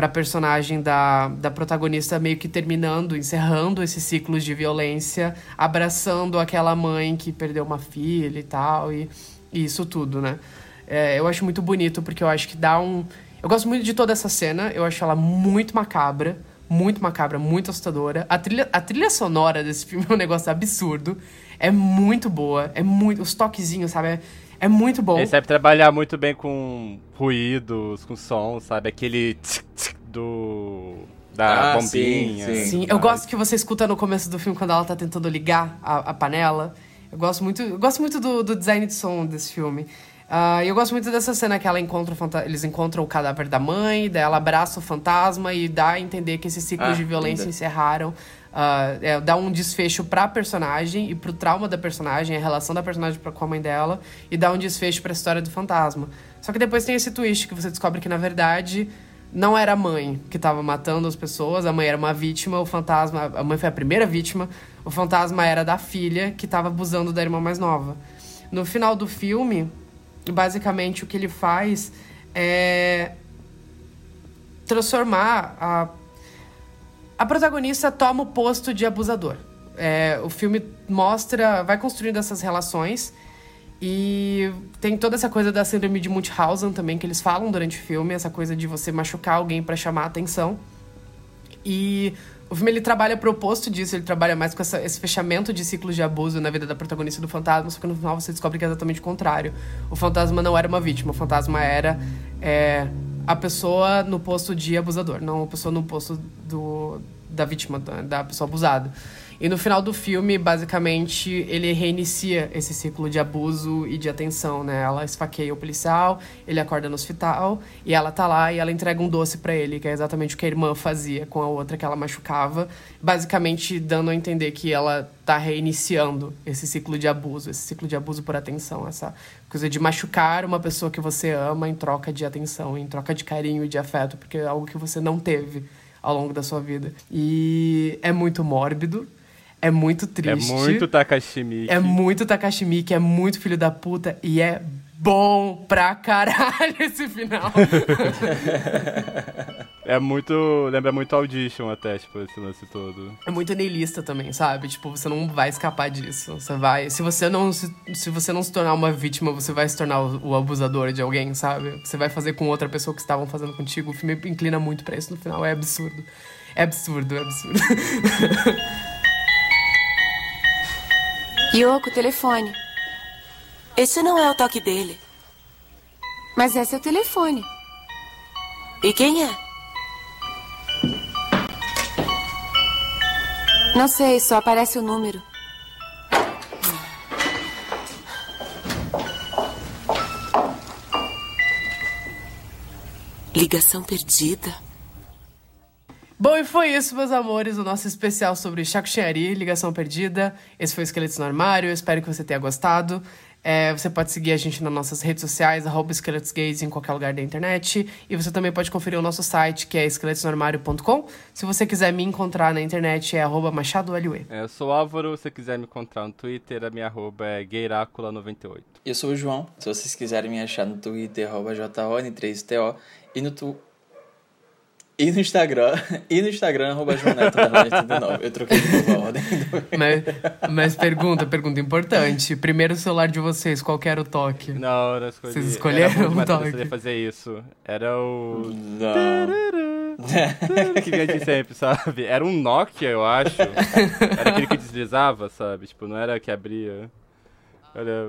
pra personagem da, da protagonista meio que terminando, encerrando esse ciclo de violência, abraçando aquela mãe que perdeu uma filha e tal, e, e isso tudo, né? É, eu acho muito bonito, porque eu acho que dá um... Eu gosto muito de toda essa cena, eu acho ela muito macabra, muito macabra, muito assustadora. A trilha, a trilha sonora desse filme é um negócio absurdo. É muito boa, é muito... Os toquezinhos, sabe? É, é muito bom. Ele sabe trabalhar muito bem com ruídos, com som, sabe? Aquele tsk, tsk do. da Ah, bombinha. sim, sim. Sim, eu gosto que você escuta no começo do filme quando ela tá tentando ligar a, a panela. Eu gosto muito, eu gosto muito do, do design de som desse filme. E eu gosto muito dessa cena que ela encontra eles encontram o cadáver da mãe, daí ela abraça o fantasma e dá a entender que esses ciclos Ah, de violência linda. encerraram. Ah, é, dá um desfecho pra personagem e pro trauma da personagem, a relação da personagem pra- com a mãe dela, e dá um desfecho pra história do fantasma. Só que depois tem esse twist que você descobre que, na verdade, não era a mãe que estava matando as pessoas, a mãe era uma vítima, o fantasma. A mãe foi a primeira vítima, o fantasma era da filha que estava abusando da irmã mais nova. No final do filme, basicamente o que ele faz é transformar a. A protagonista toma o posto de abusador. É, o filme mostra, vai construindo essas relações e tem toda essa coisa da síndrome de Munchausen também que eles falam durante o filme, essa coisa de você machucar alguém para chamar a atenção. E o filme ele trabalha pro oposto disso, ele trabalha mais com essa- esse fechamento de ciclos de abuso na vida da protagonista do fantasma, só que no final você descobre que é exatamente o contrário. O fantasma não era uma vítima, o fantasma era é, a pessoa no posto de abusador, não a pessoa no posto do, da vítima, da, da pessoa abusada. E no final do filme, basicamente, ele reinicia esse ciclo de abuso e de atenção, né? Ela esfaqueia o policial, ele acorda no hospital e ela tá lá e ela entrega um doce pra ele, que é exatamente o que a irmã fazia com a outra que ela machucava, basicamente dando a entender que ela tá reiniciando esse ciclo de abuso, esse ciclo de abuso por atenção, essa coisa de machucar uma pessoa que você ama em troca de atenção, em troca de carinho e de afeto, porque é algo que você não teve ao longo da sua vida. E é muito mórbido, é muito É triste. muito Takashi Miike. É muito Takashi Miike, é muito filho da puta e é bom pra caralho esse final. É muito. Lembra muito Audition até, tipo, esse lance todo. é muito niilista também, sabe? Tipo, você não vai escapar disso. Você vai. Se você não se, se você não se tornar uma vítima, você vai se tornar o, o abusador de alguém, sabe? Você vai fazer com outra pessoa que estavam fazendo contigo. O filme inclina muito pra isso no final. É absurdo. É absurdo, é absurdo. Yoko, telefone. Esse não é o toque dele. Mas é seu telefone. E quem é? Não sei, só aparece o número. Ligação perdida. Bom, e foi isso, meus amores, o nosso especial sobre Chakuchiari, Ligação Perdida. Esse foi o Esqueletos no Armário, eu espero que você tenha gostado. É, você pode seguir a gente nas nossas redes sociais, arroba esqueletosgays em qualquer lugar da internet. E você também pode conferir o nosso site, que é esqueletosnoarmário.com. Se você quiser me encontrar na internet, é arroba machadolue. É, eu sou Álvaro, se você quiser me encontrar no Twitter, a minha arroba é gayrácula98. Eu sou o João. Se vocês quiserem me achar no Twitter, arroba JON3TO. E no tu... E no Instagram, e no Instagram, arroba Joaneto89. Eu troquei de novo a ordem. Mas, mas pergunta, pergunta importante. Primeiro celular de vocês, qual que era o toque? Não, eu não escolhi. Vocês escolheram Era o toque? de fazer isso. Era o... Não. que vinha de sempre, sabe? Era um Nokia, eu acho. Era aquele que deslizava, sabe? Tipo, não era que abria. Era...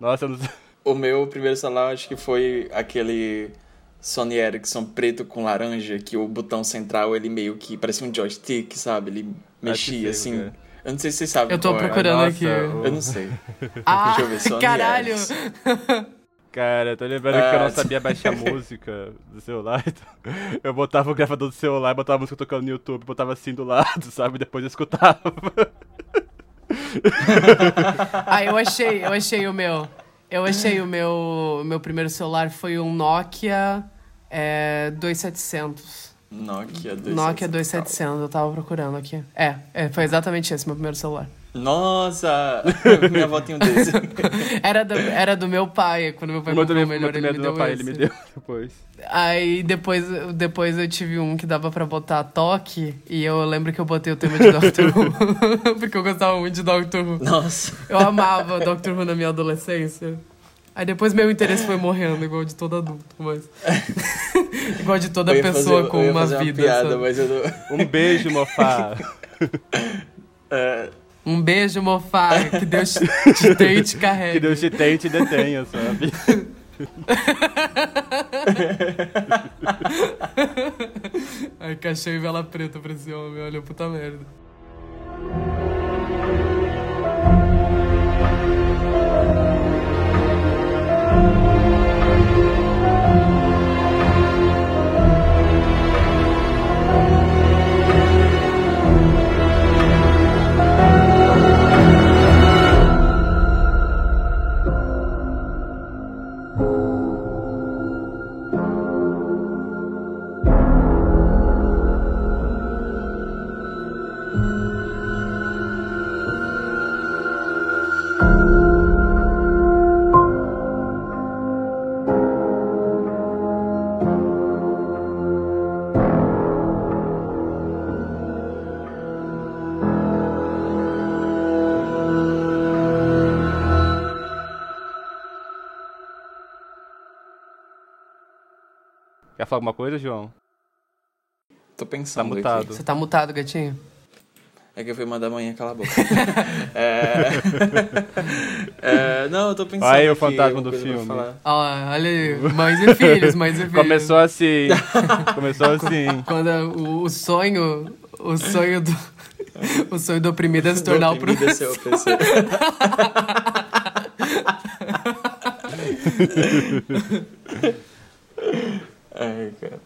Nossa, eu não. O meu primeiro celular acho que foi aquele Sony Ericsson preto com laranja, que o botão central ele meio que parecia um joystick, sabe? Ele mexia assim. cara. Eu não sei se vocês sabem. Eu tô qual é. procurando Nossa, aqui. o- Eu não sei. Ah, Deixa eu ver, Sony caralho! Ericsson. Cara, eu tô lembrando que eu não Ah, sabia baixar música do celular. Então eu botava o gravador do celular, botava a música tocando no YouTube, botava assim do lado, sabe? Depois eu escutava. Ah, eu achei, eu achei o meu. Eu achei o meu, meu primeiro celular foi um Nokia é, 2700. Nokia 2700. Nokia 2700, eu tava procurando aqui. É, é, foi exatamente esse meu primeiro celular. Nossa! Minha avó tinha um desse. Era do, era do meu pai, quando meu pai meu comprou também, melhor, meu ele é me deu pai, esse. ele me deu depois. Aí depois, depois eu tive um que dava pra botar toque, e eu lembro que eu botei o tema de Doctor Who, porque eu gostava muito de Doctor Who. Nossa. Eu amava Doctor Who na minha adolescência. Aí depois meu interesse foi morrendo, igual de todo adulto, mas. igual de toda pessoa fazer- com eu ia uma fazer vida. piada, mas eu não. Um beijo, mofá. É, Um beijo, mofá. Que Deus te tenha e te carregue. que Deus te tenha e te detenha, sabe? Ai, e vela preta pra esse homem, olha, puta merda. Falar alguma coisa, João? tô Tá pensando. aqui. mutado. Você tá mutado, gatinho? É que eu fui mandar amanhã calar a boca. é... é, Não, eu tô pensando. Aí o aqui, fantasma do filme. Ó, olha aí, mães e filhos, mães e filhos. Começou assim. Começou assim. Quando o, o sonho, o sonho do, o sonho do oprimido é se tornar o oprimido é ser professor. Opressor. Ai, cara.